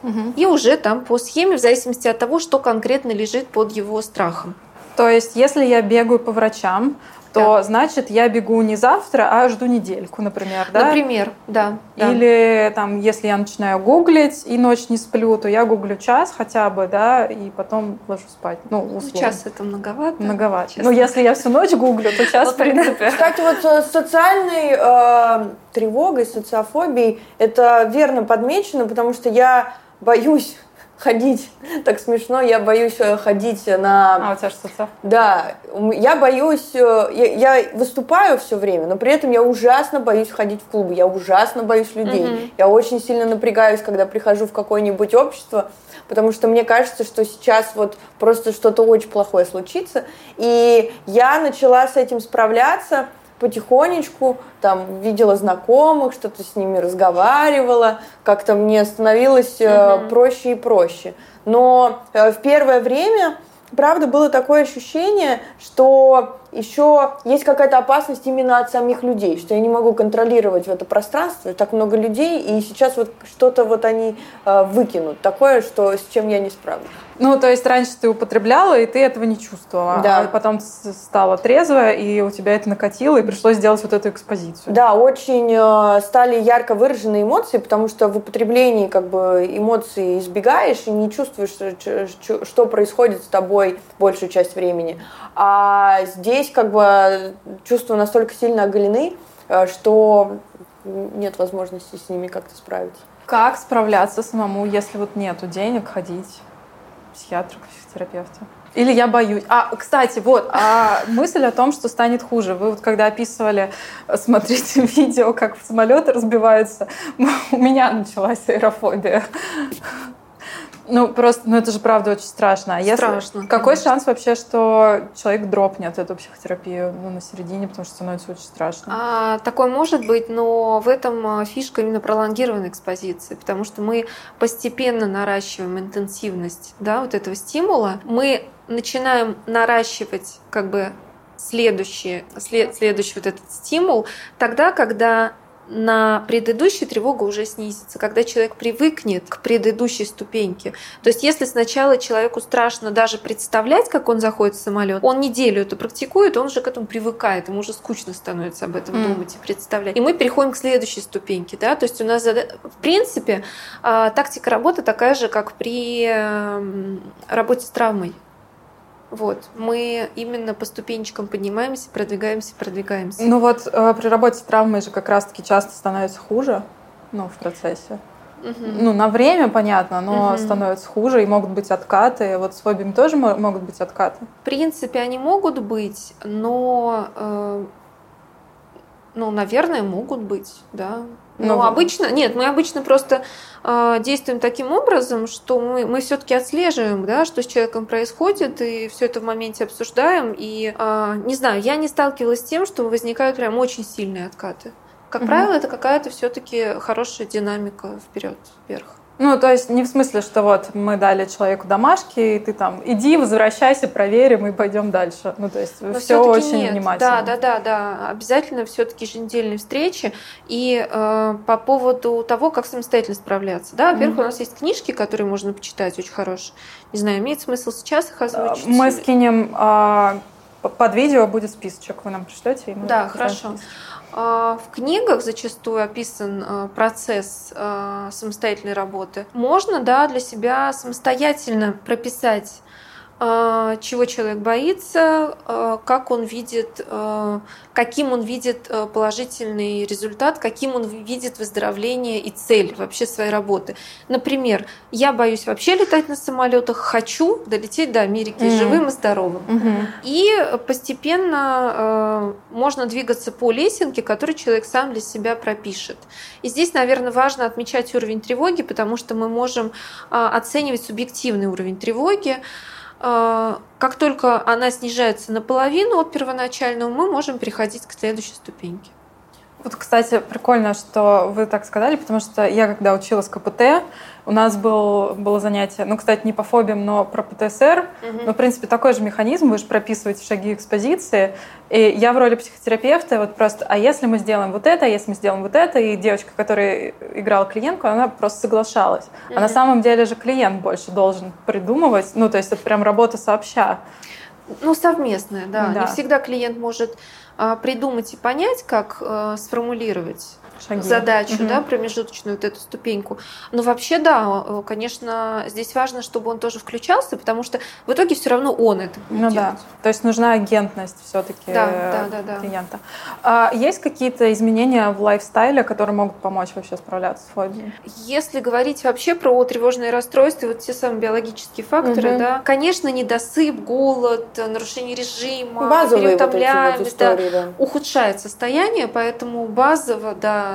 Угу. И уже там по схеме, в зависимости от того, что конкретно лежит под его страхом. То есть, если я бегаю по врачам, то да. значит я бегу не завтра, а жду недельку, например, да? Например, да. Или там, если я начинаю гуглить и ночь не сплю, то я гуглю час хотя бы, да, и потом ложу спать. Ну, ну условно. час это многовато. Многовато. Честно. Ну, если я всю ночь гуглю, то час, в принципе. Кстати, вот с социальной э, тревогой, социофобией это верно подмечено, потому что я боюсь ходить, так смешно, я боюсь э, ходить на... А, у тебя что-то? Да, я боюсь, э, я, я выступаю все время, но при этом я ужасно боюсь ходить в клубы, я ужасно боюсь людей. Mm-hmm. Я очень сильно напрягаюсь, когда прихожу в какое-нибудь общество, потому что мне кажется, что сейчас вот просто что-то очень плохое случится. И я начала с этим справляться – потихонечку там видела знакомых, что-то с ними разговаривала, как-то мне становилось угу. проще и проще. Но э, в первое время, правда, было такое ощущение, что еще есть какая-то опасность именно от самих людей, что я не могу контролировать в это пространство, так много людей, и сейчас вот что-то вот они э, выкинут, такое, что с чем я не справлюсь. Ну, то есть раньше ты употребляла, и ты этого не чувствовала. Да. А потом стала трезвая, и у тебя это накатило, и пришлось сделать вот эту экспозицию. Да, очень э, стали ярко выраженные эмоции, потому что в употреблении как бы эмоции избегаешь и не чувствуешь, что происходит с тобой большую часть времени. А здесь как бы чувства настолько сильно оголены, э, что нет возможности с ними как-то справиться. Как справляться самому, если вот нету денег ходить? психиатру, к психотерапевту. Или я боюсь. А, кстати, вот, а мысль о том, что станет хуже. Вы вот когда описывали, смотрите видео, как самолеты разбиваются, у меня началась аэрофобия. Ну, просто, ну это же правда очень страшно. А если- Страшно, Какой конечно. шанс вообще, что человек дропнет эту психотерапию ну, на середине, потому что становится очень страшно? А, такое может быть, но в этом а, фишка именно пролонгированной экспозиции, потому что мы постепенно наращиваем интенсивность да, вот этого стимула. Мы начинаем наращивать как бы следующий, след- следующий вот этот стимул тогда, когда на предыдущей тревога уже снизится, когда человек привыкнет к предыдущей ступеньке. То есть если сначала человеку страшно даже представлять, как он заходит в самолет, он неделю это практикует, он уже к этому привыкает, ему уже скучно становится об этом М. думать и представлять. И мы переходим к следующей ступеньке. Да? То есть у нас, в принципе, а, тактика работы такая же, как при эм, работе с травмой. Вот. Мы именно по ступенечкам поднимаемся, продвигаемся, продвигаемся. Ну вот э, при работе с травмой же как раз-таки часто становится хуже, ну, в процессе. Мгм. Ну, на время, понятно, но Мгм. становится хуже, и могут быть откаты. Вот с фобиями тоже мо- могут быть откаты. В принципе, они могут быть, но, э, ну, наверное, могут быть, да. Но Ну, обычно, нет, мы обычно просто э, действуем таким образом, что мы, мы все-таки отслеживаем, да, что с человеком происходит, и все это в моменте обсуждаем. И, э, не знаю, я не сталкивалась с тем, что возникают прям очень сильные откаты. Как Мгм. правило, это какая-то все-таки хорошая динамика вперед, вверх. Ну, то есть не в смысле, что вот мы дали человеку домашки, и ты там иди, возвращайся, проверим и пойдем дальше. Ну, то есть Но все очень нет. внимательно. Да, да, да, да. Обязательно все-таки еженедельные встречи. И э, по поводу того, как самостоятельно справляться. Да, во-первых, Мгм. у нас есть книжки, которые можно почитать, очень хорошие. Не знаю, имеет смысл сейчас их озвучить? Мы скинем п- под видео будет списочек, вы нам пришлете. и мы Да, хорошо. список. А, В книгах зачастую описан а, процесс а, самостоятельной работы. Можно, да, для себя самостоятельно прописать, чего человек боится, а, как он видит, а, каким он видит а, положительный результат, каким он видит выздоровление и цель вообще своей работы. Например, я боюсь вообще летать на самолетах, хочу долететь до Америки Мгм. живым и здоровым. Мгм. И постепенно можно двигаться по лесенке, которую человек сам для себя пропишет. И здесь, наверное, важно отмечать уровень тревоги, потому что мы можем оценивать субъективный уровень тревоги. Э, как только она снижается наполовину от первоначального, мы можем переходить к следующей ступеньке. Вот, кстати, прикольно, что вы так сказали, потому что я, когда училась КПТ, у нас был, было занятие, ну, кстати, не по фобиям, но про ПТСР. Ну, в принципе, такой же механизм, будешь прописывать шаги экспозиции. И я в роли психотерапевта вот просто, а если мы сделаем вот это, а если мы сделаем вот это, и девочка, которая играла клиентку, она просто соглашалась. А на самом деле же клиент больше должен придумывать, ну, то есть это прям работа сообща. Ну, совместная, да. Да. Не всегда клиент может а, придумать и понять, как э, сформулировать Шаги. задачу, Мгм. да, промежуточную вот эту ступеньку. Но вообще, да, э, конечно, здесь важно, чтобы он тоже включался, потому что в итоге все равно он это будет Ну делать. да, то есть нужна агентность все-таки Да, да, да, да. клиента. А есть какие-то изменения в лайфстайле, которые могут помочь вообще справляться с фобией? Если говорить вообще про тревожные расстройства, вот те самые биологические факторы, Мгм. да, конечно, недосып, голод, э, нарушение режима, Базовые вот эти вот переутомляемость, да, да. ухудшает состояние, поэтому базово, да,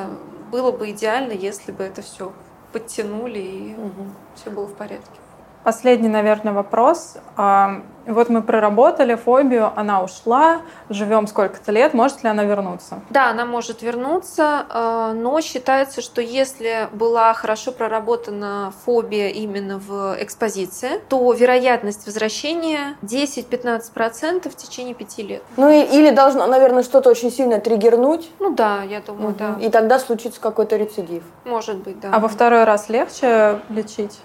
было бы идеально, если бы это все подтянули и Мгм. все было в порядке. Последний, наверное, вопрос. А, Вот мы проработали фобию, она ушла, живем сколько-то лет, может ли она вернуться? Да, она может вернуться, э, но считается, что если была хорошо проработана фобия именно в экспозиции, то вероятность возвращения 10-15% в течение пяти лет. Ну и- или должно, наверное, что-то очень сильно триггернуть, Ну да, я думаю, да. и тогда случится какой-то рецидив. Может быть, да. А во второй раз легче лечить,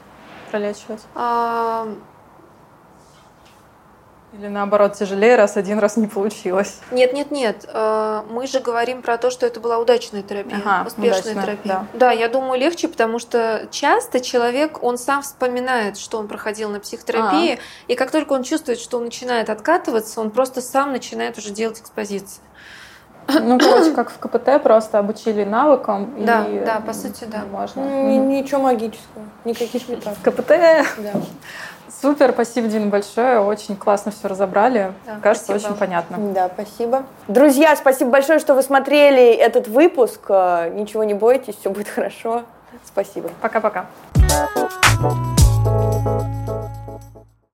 пролечивать? А, Или наоборот тяжелее, раз один раз не получилось? Нет, нет, нет. э, Мы же говорим про то, что это была удачная терапия, Ага, успешная удачная, терапия. да. я думаю, легче, потому что часто человек, он сам вспоминает, что он проходил на психотерапии, и как только он чувствует, что он начинает откатываться, он просто сам начинает уже делать экспозиции. Ну, короче, как в КПТ, просто обучили навыкам. Да, и да, по сути, да. Можно. Ни- Ничего магического, никаких метафор. КПТ. Да. Супер, спасибо, Дина, большое. Очень классно все разобрали. Да, Кажется, спасибо. очень понятно. Да, спасибо. Друзья, спасибо большое, что вы смотрели этот выпуск. Э, Ничего не бойтесь, все будет хорошо. Спасибо. Пока-пока.